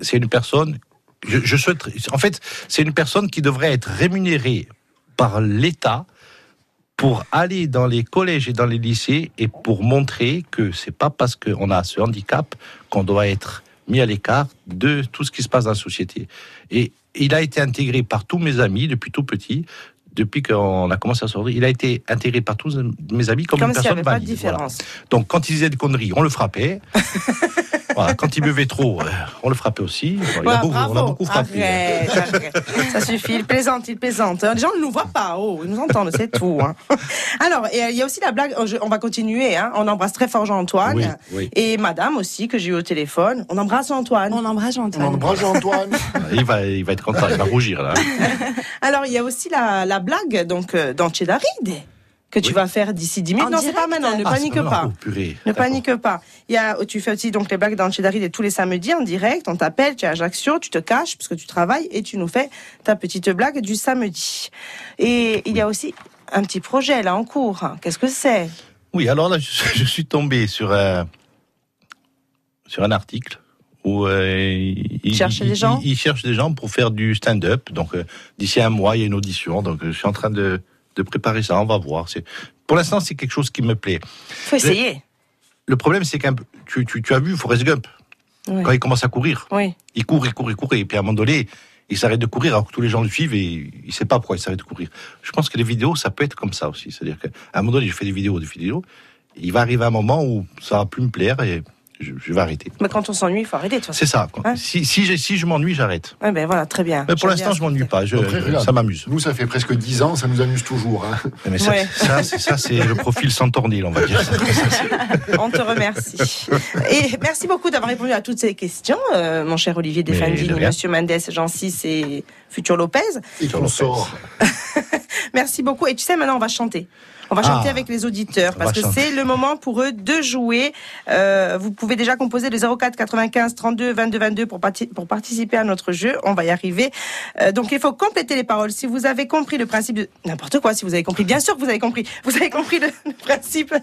c'est une personne. Je, je souhaite. En fait, c'est une personne qui devrait être rémunérée par l'État pour aller dans les collèges et dans les lycées et pour montrer que c'est pas parce qu'on a ce handicap qu'on doit être mis à l'écart de tout ce qui se passe dans la société. Et il a été intégré par tous mes amis depuis tout petit. Depuis qu'on a commencé à sortir, il a été intégré par tous mes amis comme, Comme une personne avait pas de. Voilà. différence. Donc quand il disait des conneries, on le frappait. Voilà, quand il buvait trop, euh, on le frappait aussi. Voilà, il a Voilà, beaucoup- bravo. on a beaucoup frappé. Arrête, arrête. Ça suffit, il plaisante, il plaisante. Les gens ne nous voient pas, oh, ils nous entendent, c'est tout. hein. Alors, euh, il y a aussi la blague, je- on va continuer, hein. on embrasse très fort Jean-Antoine. Oui, oui. Et madame aussi, que j'ai eu au téléphone. On embrasse Antoine. On embrasse On Antoine. embrasse Antoine. Il va, il va être content, il va rougir là. Alors, il y a aussi la, la blague donc euh, dans Chedaride que tu Oui. vas faire d'ici 10 minutes. En non, c'est pas maintenant, ne Ah, panique pas. oh, purée. Ne panique pas. Il y a, tu fais aussi donc les blagues dans le Chedaride et tous les samedis en direct. On t'appelle, tu es à Ajaccio, tu te caches parce que tu travailles et tu nous fais ta petite blague du samedi. Et il y a aussi un petit projet là en cours. Qu'est-ce que c'est? Oui, alors là, je, je suis tombé sur un, sur un article où euh, il, Cherche il- des gens? il, il cherche des gens pour faire du stand-up. Donc euh, d'ici un mois, il y a une audition. Donc euh, je suis en train de, de préparer ça. On va voir. C'est pour l'instant, c'est quelque chose qui me plaît. Faut essayer. Le problème, c'est que tu, tu, tu as vu Forrest Gump Oui. quand il commence à courir. Oui. Il court, il court, il court, et puis à un moment donné, il s'arrête de courir alors que tous les gens le suivent et il sait pas pourquoi il s'arrête de courir. Je pense que les vidéos, ça peut être comme ça aussi. C'est-à-dire qu'à un moment donné, je fais des vidéos, des vidéos, il va arriver un moment où ça va plus me plaire et je, je vais arrêter. Mais quand on s'ennuie, il faut arrêter. C'est ça. Hein Si, si, je m'ennuie, j'arrête. Ouais, ben voilà, très bien. Mais pour l'instant, je m'ennuie pas. Je, Après, je- regarde. ça m'amuse. Nous, ça fait presque 10 ans, ça nous amuse toujours. hein. Mais ça, Ouais. ça, c'est, ça, c'est le profil Santornil, on va dire. Ça, On te remercie. Et merci beaucoup d'avoir répondu à toutes ces questions, euh, mon cher Olivier Mais de. Monsieur Mendes, Jean 6 et Futur Lopez. Et qu'on sort. Merci beaucoup. Et tu sais, maintenant, on va chanter. On va chanter Ah. avec les auditeurs parce que c'est le moment pour eux de jouer. Euh, vous pouvez déjà composer le 04 95 32 22 22 pour, parti- pour participer à notre jeu. On va y arriver. Euh, donc il faut compléter les paroles. Si vous avez compris le principe de n'importe quoi, si vous avez compris, bien sûr que vous avez compris. Vous avez compris le, le principe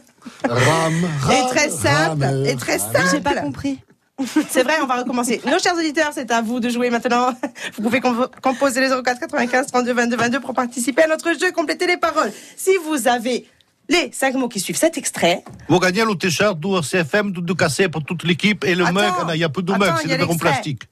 Ram, est ram, très simple. ram, Est très simple. J'ai pas compris. C'est vrai, on va recommencer. Nos chers auditeurs, c'est à vous de jouer maintenant. Vous pouvez compo- composer les 04 95 32 22 22 pour participer à notre jeu, compléter les paroles. Si vous avez les cinq mots qui suivent cet extrait, Vous gagnez le t-shirt du CFM, tout de cassé pour toute l'équipe et le mug, il y a peu de mug, c'est des en plastique.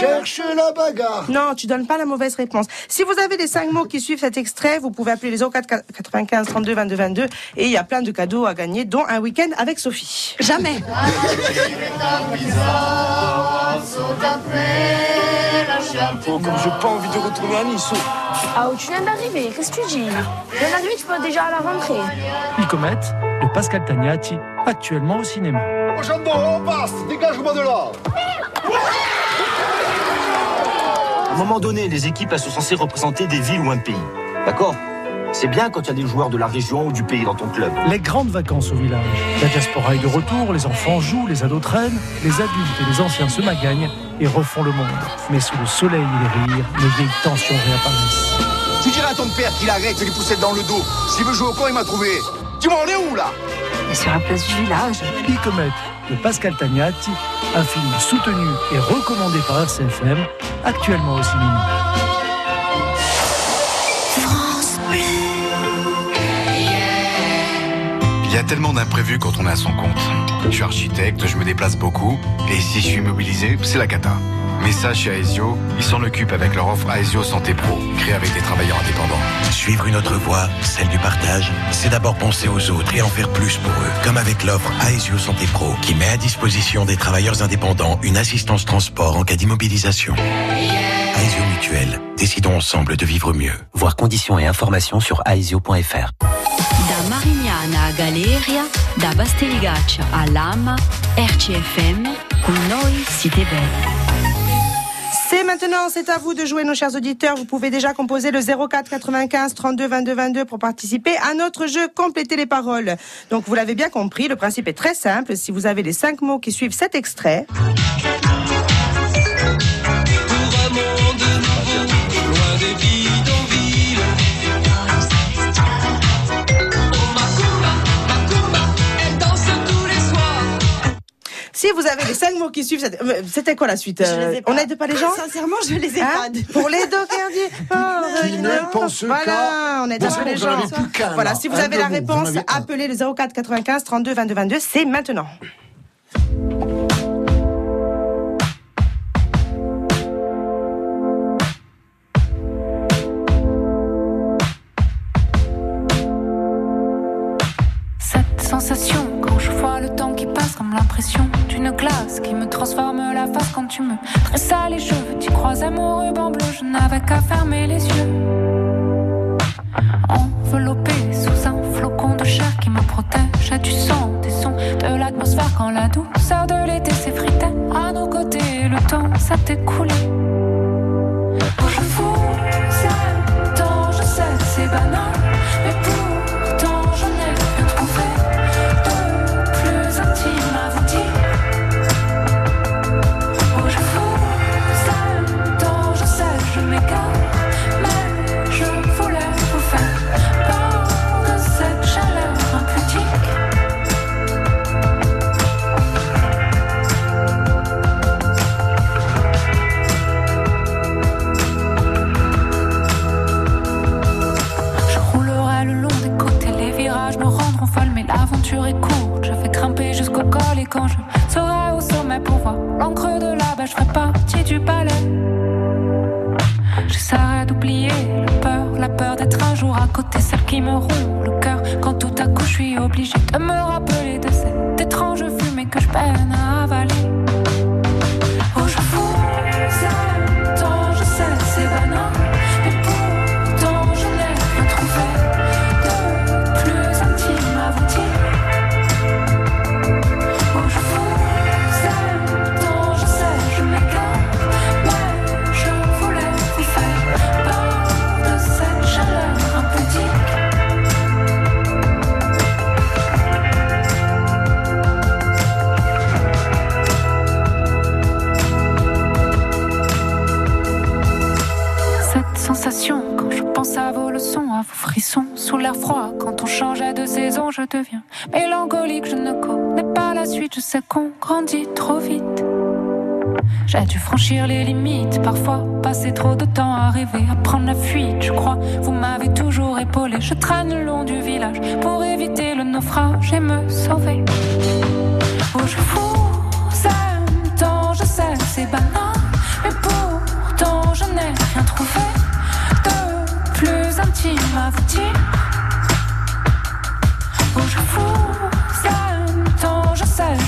Cherche la bagarre. Non, tu donnes pas la mauvaise réponse. Si vous avez les cinq mots qui suivent cet extrait, vous pouvez appeler les 04 95 32 22 22 et il y a plein de cadeaux à gagner, dont un week-end avec Sophie. Jamais. Oh, comme j'ai pas envie de retourner à Nice. Ah, où tu viens d'arriver, qu'est-ce que tu dis? Bien arrivé, tu peux déjà à la rentrée. Icomet de Pascal Tagnati, actuellement au cinéma. Oh, Jambon, on passe. Dégage-moi de là. À un moment donné, les équipes, elles sont censées représenter des villes ou un pays. D'accord? C'est bien quand il y a des joueurs de la région ou du pays dans ton club. Les grandes vacances au village. La diaspora est de retour, les enfants jouent, les ados traînent, les adultes et les anciens se magagnent et refont le monde. Mais sous le soleil et les rires, les vieilles tensions réapparaissent. Tu diras à ton père qu'il arrête de les pousser dans le dos. S'il veut jouer au camp, il m'a trouvé. Tu m'en es où là? Sur la place du village. Icomet de Pascal Tagnati, un film soutenu et recommandé par RCFM, actuellement au cinéma. Il y a tellement d'imprévus quand on est à son compte. Je suis architecte, je me déplace beaucoup, et si je suis immobilisé, c'est la cata. Mais ça, chez Aesio, ils s'en occupent avec leur offre Aesio Santé Pro, créée avec des travailleurs indépendants. Suivre une autre voie, celle du partage, c'est d'abord penser aux autres et en faire plus pour eux. Comme avec l'offre Aesio Santé Pro, qui met à disposition des travailleurs indépendants une assistance transport en cas d'immobilisation. Aesio Mutuelle. actuelle. Décidons ensemble de vivre mieux. Voir conditions et informations sur aesio.fr. Da Marignana a Galeria, da Basteligaccia a Lama, RCFM, con noi siete belli. C'est maintenant, c'est à vous de jouer, nos chers auditeurs. Vous pouvez déjà composer le 04 95 32 22 22 pour participer à notre jeu Compléter les paroles. Donc, vous l'avez bien compris, le principe est très simple. Si vous avez les cinq mots qui suivent cet extrait, si vous avez les cinq mots qui suivent, c'était quoi la suite Je euh, les ai pas. On n'aide pas les gens? Sincèrement, je les ai Hein pas? Pour les deux qui ne pense Voilà, on aide Bon, pas les gens. Voilà, là. si vous avez la réponse, appelez le 04 95 32 22 22. C'est maintenant. L'impression d'une glace qui me transforme la face quand tu me tressas les cheveux. Tu croisais mon ruban bleu, je n'avais qu'à fermer les yeux. Enveloppé sous un flocon de chair qui me protège du sang, des sons de l'atmosphère quand la douceur de l'été s'effritait à nos côtés. Le temps s'est écoulé. Je vous aime tant, je sais, c'est banal, mais pourtant plus intime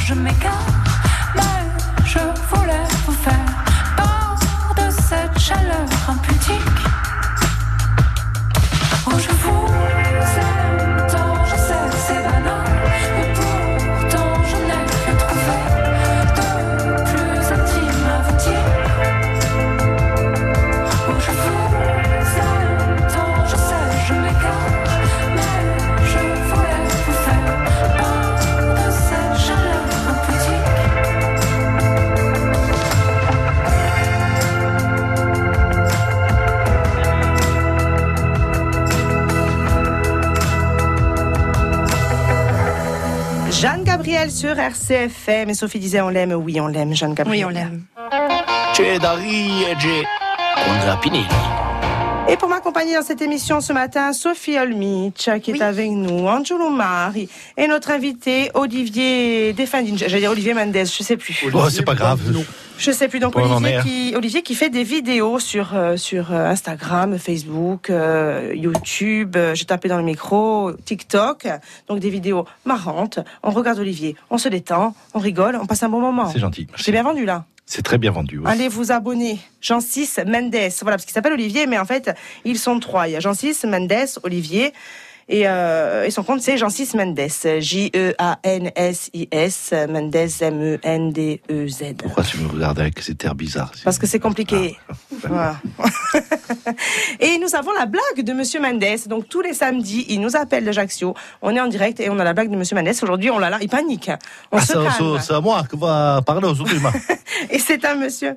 je vous Gabriel sur RCFM. Et Sophie disait on l'aime, oui on l'aime, Jeanne Gabriel. Oui, on l'aime. Et pour m'accompagner dans cette émission ce matin, Sophie Olmich, qui est avec nous, Angelo Mari, et notre invité, Olivier Defendin. J'allais dire Olivier Mendes, je sais plus. Oh, c'est pas grave. Je sais plus. Donc Olivier qui, Olivier qui fait des vidéos sur euh, sur euh, Instagram, Facebook, euh, YouTube. euh, J'ai tapé dans le micro, TikTok. Donc des vidéos marrantes. On regarde Olivier, on se détend, on rigole, on passe un bon moment. C'est gentil. J'ai bien vendu là. C'est très bien vendu. oui. Allez vous abonner. Jean-Cis Mendes. Voilà, parce qu'il s'appelle Olivier, mais en fait, ils sont trois. Il y a Jean-Cis Mendes, Olivier. Et, euh, et son compte, c'est Jean-Cis Mendes. J-E-A-N-S-I-S. Mendes, M-E-N-D-E-Z. Pourquoi tu me regardes avec cet air bizarre Parce que c'est compliqué. Voilà. et nous avons la blague de Monsieur Mendes. Donc tous les samedis, il nous appelle d'Ajaccio. On est en direct et on a la blague de Monsieur Mendes. Aujourd'hui, on l'a là. Il panique. On Ah, se c'est calme. c'est- c'est à moi que va parler aujourd'hui. Et c'est un monsieur.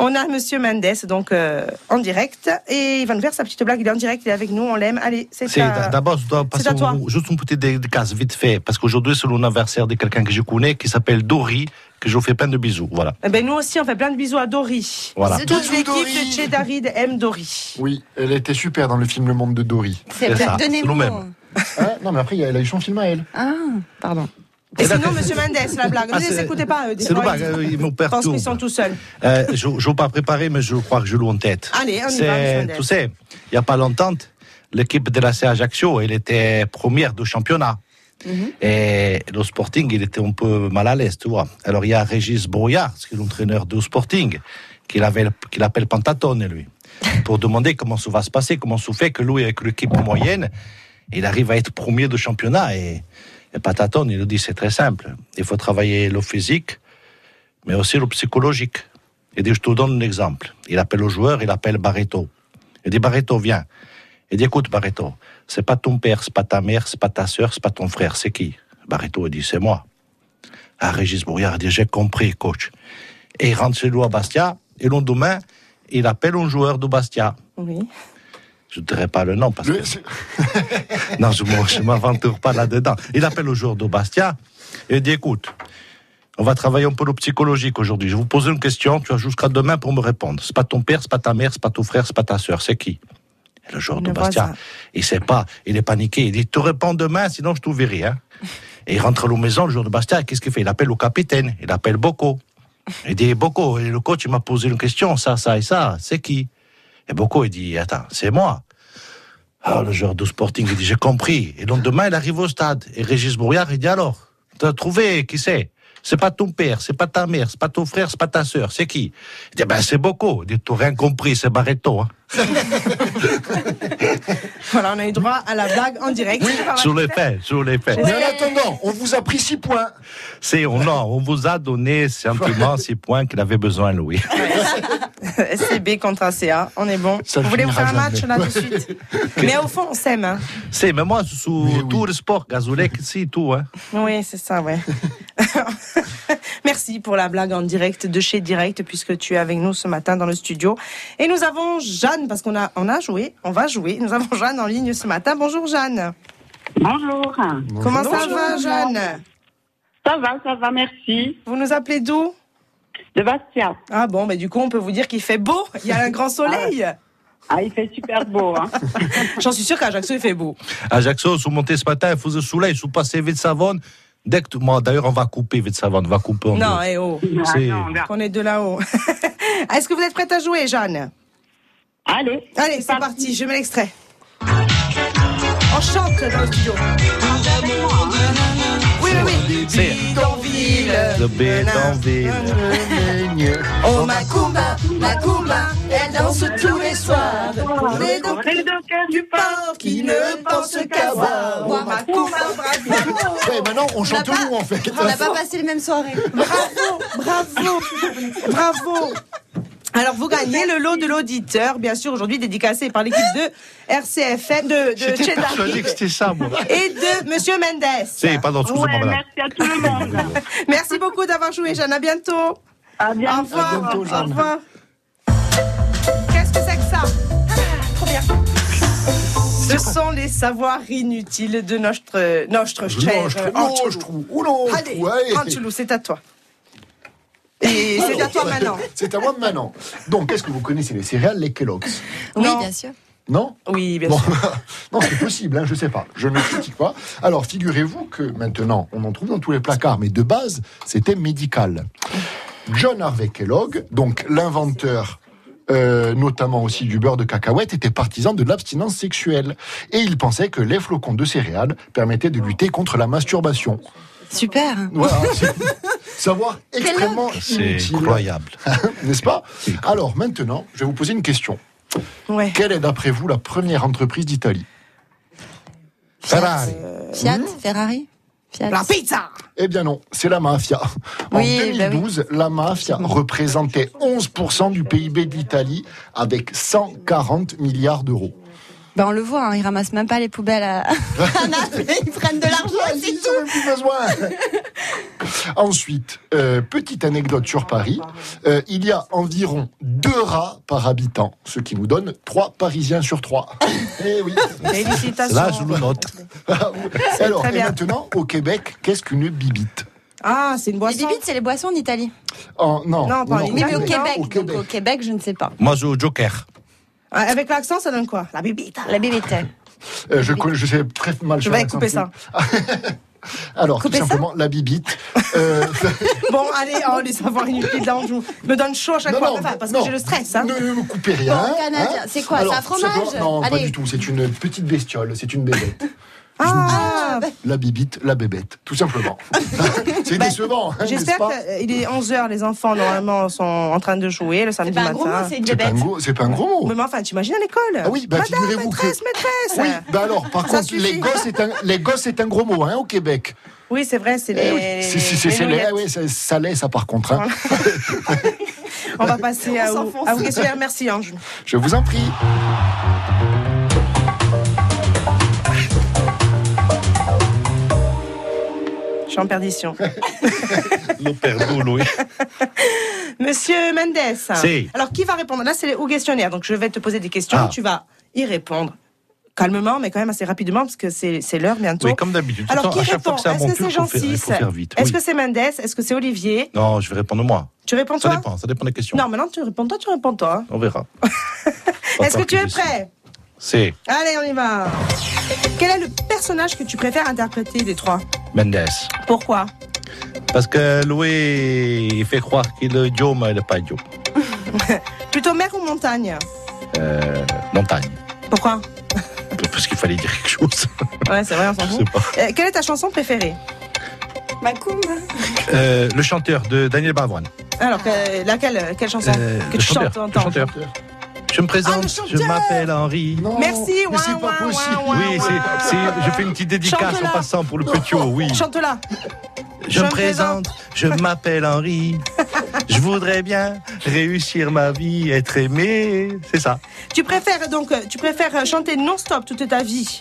On a Monsieur Mendes, donc euh, en direct, et il va nous faire sa petite blague. Il est en direct, il est avec nous, on l'aime. Allez, c'est à- d'abord, je dois passer à toi. un- juste une petite dédicace vite fait, parce qu'aujourd'hui c'est l'anniversaire de quelqu'un que je connais qui s'appelle Dory, que je vous fais plein de bisous. Voilà. Eh ben, nous aussi, on fait plein de bisous à Dory. Voilà. Toute l'équipe de Chez Darid aime Dory. Oui, elle était super dans le film Le Monde de Dory. C'est nous-mêmes. Ah, non, mais après, elle a eu son film à elle. Ah, pardon. Et sinon, Monsieur Mendes, la blague. Ah, ne les écoutez pas, eux. c'est le ils- blague, euh, ils me Je pense qu'ils sont tout seuls. Euh, je ne veux pas préparer, mais je crois que je l'ai en tête. Allez, on y va, Mendes. Tu sais, il n'y a pas longtemps, l'équipe de la C Ajaccio, elle était première du championnat. Mhm. Et le Sporting, il était un peu mal à l'aise, tu vois. Alors il y a Régis Brouillard, qui est l'entraîneur du Sporting, qui l'appelle, qui l'appelle Pantatone, lui, pour demander comment ça va se passer, comment ça fait que lui, avec l'équipe moyenne, il arrive à être premier du championnat. Et, et Pantatone, il lui dit, c'est très simple. Il faut travailler le physique, mais aussi le psychologique. Il dit, je te donne un exemple. Il appelle le joueur, il appelle Barreto. Il dit, Barreto, viens. Il dit, écoute, Barreto, c'est pas ton père, c'est pas ta mère, c'est pas ta sœur, c'est pas ton frère, c'est qui? Barreto, il dit, c'est moi. Ah, Régis Brouillard, il dit, j'ai compris, coach. Et il rentre chez lui à Bastia, et le lendemain, il appelle un joueur de Bastia. Oui. Je ne dirai pas le nom parce que. non, je ne m'aventure pas là-dedans. Il appelle le joueur de Bastia et il dit écoute, on va travailler un peu le psychologique aujourd'hui. Je vais vous poser une question, tu as jusqu'à demain pour me répondre. C'est pas ton père, c'est pas ta mère, c'est pas ton frère, c'est pas ta sœur, c'est qui? Et le joueur de Bastia, voisin. il sait pas, il est paniqué. Il dit te réponds demain, sinon je t'ouvrirai. Hein. Et il rentre à la maison, le joueur de Bastia, qu'est-ce qu'il fait? Il appelle le capitaine, il appelle Bocco. Il dit Bocco, et le coach il m'a posé une question, ça, ça et ça, c'est qui? Et Bocco, il dit attends, c'est moi. Ah, le joueur de Sporting, il dit, j'ai compris. Et donc, demain, il arrive au stade. Et Régis Brouillard, il dit, alors, t'as trouvé qui c'est? C'est pas ton père, c'est pas ta mère, c'est pas ton frère, c'est pas ta sœur, c'est qui? Il dit, ben, c'est Bocco. Il dit, t'as rien compris, c'est Barreto. Hein. Voilà, on a eu droit à la blague en direct. La Sur les faits, sur les faits. Mais en attendant, on vous a pris 6 points. C'est, on, non, on vous a donné gentiment six points qu'il avait besoin, Louis. SCB contre ACA, on est bon. Ça vous voulez vous faire un match là tout de suite Mais au fond, on s'aime. Hein. C'est, mais moi, sous tout le sport, Gazolek, si, tout, hein. Oui, c'est ça, ouais. Merci pour la blague en direct de chez Direct, puisque tu es avec nous ce matin dans le studio. Et nous avons Jeanne, parce qu'on a, on a joué, on va jouer. Nous avons Jeanne en ligne ce matin. Bonjour Jeanne. Bonjour. Comment ça va, Jeanne? Ça va, ça va, merci. Vous nous appelez d'où? De Bastia. Ah bon, mais du coup, on peut vous dire qu'il fait beau. Il y a un grand soleil. Ah, il fait super beau. Hein. J'en suis sûre qu'à Ajaccio, il fait beau. Ajaccio, sous monté ce matin, il faisait soleil, sous passé vite savonne. Dès que, moi, d'ailleurs, on va couper vite savonne, on va couper en Non, eh oh. C'est- On est de là-haut. Est-ce que vous êtes prête à jouer, Jeanne? Allez. Allez, c'est parti. Je mets l'extrait. On chante dans le studio. Oui. C'est- Bidonville. Le bidonville. Oh, Macumba, Macumba, elle danse tous les soirs. Pour les dents du port qui ne pense qu'à voir. Oh, Macumba, bravo. Ouais, maintenant, on chante nous, en fait. On n'a pas passé les mêmes soirées. Bravo, bravo, bravo. Alors, vous gagnez le lot de l'auditeur, bien sûr, aujourd'hui dédicacé par l'équipe de RCFM, de, de J'étais Cheddar persuadé que c'était ça, moi. et de Monsieur Mendes. C'est, pardon, excusez-moi, Ouais, madame. merci à tout le monde. Merci beaucoup d'avoir joué, Jeanne. À bientôt. À bientôt. Au revoir. À bientôt, Au Jeanne. revoir. Qu'est-ce que c'est que ça? Ah, Trop bien. Ce sont les savoirs inutiles de notre, notre cher Nostre, Antoulou. nostre, ou nostre, Allez, ouais. Antoulou, c'est à toi. Et c'est à toi maintenant. C'est à moi maintenant. Donc, est-ce que vous connaissez les céréales, les Kellogg's? Oui, Non. bien sûr. Non? Oui, bien Bon, sûr. non, c'est possible, hein, je sais pas. Je ne critique pas. Alors, figurez-vous que maintenant, on en trouve dans tous les placards, mais de base, c'était médical. John Harvey Kellogg, donc l'inventeur euh, notamment aussi du beurre de cacahuète, était partisan de l'abstinence sexuelle. Et il pensait que les flocons de céréales permettaient de lutter contre la masturbation. Super. Voilà, c'est- Savoir extrêmement C'est inutile. incroyable. N'est-ce pas Alors maintenant, je vais vous poser une question. Ouais. Quelle est d'après vous la première entreprise d'Italie Ferrari. Fiat, Ferrari Fiat. La pizza Eh bien non, c'est la mafia. En Oui, bah 2012, la mafia représentait 11% du PIB d'Italie avec 140 milliards d'euros. Ben, on le voit, hein, ils ramassent même pas les poubelles à, à Naples, ils prennent de l'argent, c'est Ils en ont plus besoin. Ensuite, euh, petite anecdote sur Paris, euh, il y a environ deux rats par habitant, ce qui nous donne trois Parisiens sur trois. Eh oui. Félicitations. Là, je le note. Alors, très et maintenant, au Québec, qu'est-ce qu'une bibite? Ah, c'est une Les boisson. bibites, c'est les boissons en Italie. Oh, Non, Non, pas au Québec, au donc Québec. au Québec, je ne sais pas. Moi, je joue au Joker. Ah, Avec l'accent, ça donne quoi? La bibita. La bibite. Euh, je, sais très mal Je vais couper ça. Alors, tout ça? simplement, la bibite. euh, Bon, allez, oh, les savoirs inutiles d'Anjou. Me donne chaud à chaque Non, fois. non, parce non. que j'ai le stress. Hein. Ne me coupez rien. Bon, Canadien, c'est quoi, c'est un fromage? Non, pas du tout. C'est une petite bestiole. C'est une bébête. Ah, La bibite, la bébête, tout simplement. c'est décevant, hein, J'espère qu'il est 11h, les enfants normalement sont en train de jouer le samedi pas un matin. gros mot, c'est pas, un bébête. gros- c'est pas un gros mot. Mais enfin, t'imagines à l'école Ah oui, bah, Madame, figurez-vous que- maîtresse, maîtresse Oui, bah alors, par Ça contre, suffit. les gosses, c'est un, les gosses, c'est un gros mot, hein, au Québec. Oui, c'est vrai, c'est Eh les. oui, c'est- les ah oui, ça, ça l'est, ça, par contre. hein. On va passer à, On à vous questionnaire. Merci, Ange. Je vous en prie. Suis en perdition. Oui. Monsieur Mendes. Si. Alors, qui va répondre? Là, c'est au questionnaire. Donc, je vais te poser des questions. Ah. Tu vas y répondre calmement, mais quand même assez rapidement, parce que c'est l'heure bientôt. Oui, comme d'habitude. Alors, qui répond Est-ce que c'est Jean faire, il 6 faut faire vite. Est-ce que c'est Mendes? Est-ce que c'est Olivier? Non, je vais répondre moi. Tu réponds Ça toi? dépend, ça dépend des questions. Non, maintenant tu réponds toi, tu réponds toi. On verra. Est-ce que tu es prêt? C'est Allez, on y va. Quel est le personnage que tu préfères interpréter des trois Mendes. Pourquoi Parce que Louis, il fait croire qu'il est idiot, mais il n'est pas idiot. Plutôt mer ou montagne Euh, montagne. Pourquoi Parce qu'il fallait dire quelque chose. Ouais, c'est vrai, on s'en Je fout. sais pas. Euh, quelle est ta chanson préférée Macoum. Euh, le chanteur de Daniel Bavoine. Alors, que- laquelle, quelle chanson Euh, que tu chanteur, chantes le entends chanteur. Je me présente, Ah, je m'appelle Henri. Non, Merci, mais ouin, c'est pas possible. Oui, c'est, c'est- je fais une petite dédicace Chante-la. en passant pour le petit haut, oui. Chante-la. Je Je me présente, je m'appelle Henri. Je voudrais bien réussir ma vie, être aimé. C'est ça. Tu préfères donc, tu préfères chanter non-stop toute ta vie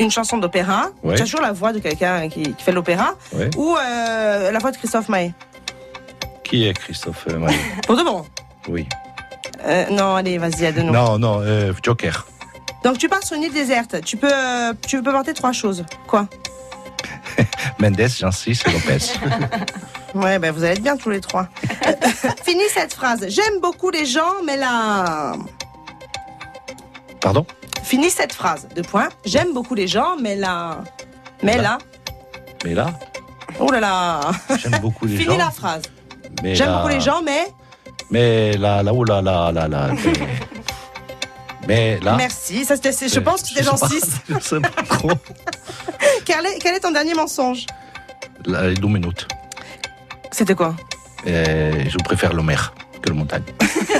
une chanson d'opéra, Ouais. tu as toujours la voix de quelqu'un qui, qui fait l'opéra, Ouais. ou euh, la voix de Christophe Maé? Qui est Christophe Maé? Pour de bon Oui. Euh, Non, allez, vas-y, aide-nous. Non, non, euh, Joker. Donc tu pars sur une île déserte, tu peux, euh, tu peux porter trois choses. Quoi? Mendes, Jancis et Lopez. Ouais, ben vous allez être bien tous les trois. Finis cette phrase. J'aime beaucoup les gens, mais là... Pardon? Finis cette phrase. Deux points. J'aime beaucoup les gens, mais là... Mais là... Mais là, Oh là là j'aime beaucoup les Finis gens. la phrase. J'aime beaucoup les gens, mais... Mais là, là, oh là, là, là, là. Mais, là. Merci. Ça, c'était, je pense que c'était pas, 6. Je sais pas trop. quel, est, quel est ton dernier mensonge les deux minutes. C'était quoi Euh, je préfère le mer que le montagne.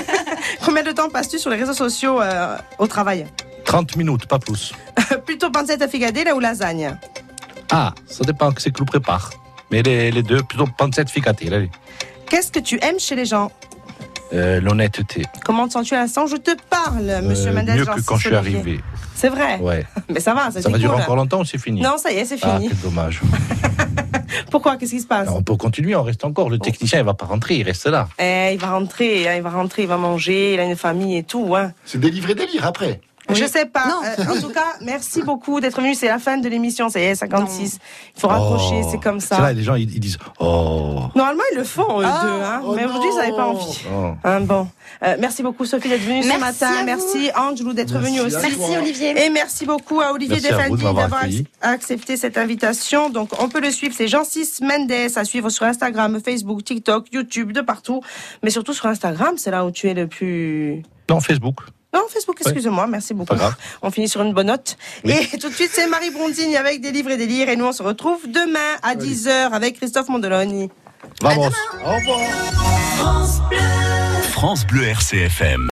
Combien de temps passes-tu sur les réseaux sociaux euh, au travail 30 minutes, pas plus. Plutôt pancetta à figadelle ou lasagne Ah, ça dépend que c'est que l'on prépare. Mais les, les deux, plutôt pancette là. Qu'est-ce que tu aimes chez les gens Euh, L'honnêteté. Comment te sens-tu à l'instant? Je te parle, monsieur Euh, Mendes. mieux que quand je suis arrivé. C'est vrai? Ouais. Mais ça va, ça, Ça va durer cool. encore longtemps ou c'est fini? Non, ça y est, c'est Ah, fini. quel dommage. Pourquoi? Qu'est-ce qui se passe? On peut continuer, on reste encore. Le technicien, il va pas rentrer, il reste là. Eh, il va rentrer, hein, il va rentrer, il va manger, il a une famille et tout. Hein. C'est délivré délire après. Je sais pas. Euh, en tout cas, merci beaucoup d'être venu. C'est la fin de l'émission. Ça y est, 56. Il faut raccrocher, Oh. c'est comme ça. C'est là, les gens, ils, ils disent Oh. Normalement, ils le font, eux Ah, deux. Hein. oh Mais aujourd'hui, ils n'avaient pas envie. oh. Hein, bon. Euh, merci beaucoup, Sophie, d'être venue ce Merci matin. à vous. Merci, Angelou, d'être Merci venu à aussi. Merci Olivier. Et merci beaucoup à Olivier Merci à vous de Defaldi m'avoir d'avoir accepté cette invitation. Donc, on peut le suivre. C'est Jean-Cis Mendes à suivre sur Instagram, Facebook, TikTok, YouTube, de partout. Mais surtout sur Instagram, c'est là où tu es le plus. Non, Facebook. Non, Facebook, excusez-moi, merci beaucoup. On finit sur une bonne note. Et tout de suite, c'est Marie Bronzini avec des livres et des lires. Et nous, on se retrouve demain à 10h avec Christophe Mondoloni. Vamos. Au revoir. France Bleu RCFM.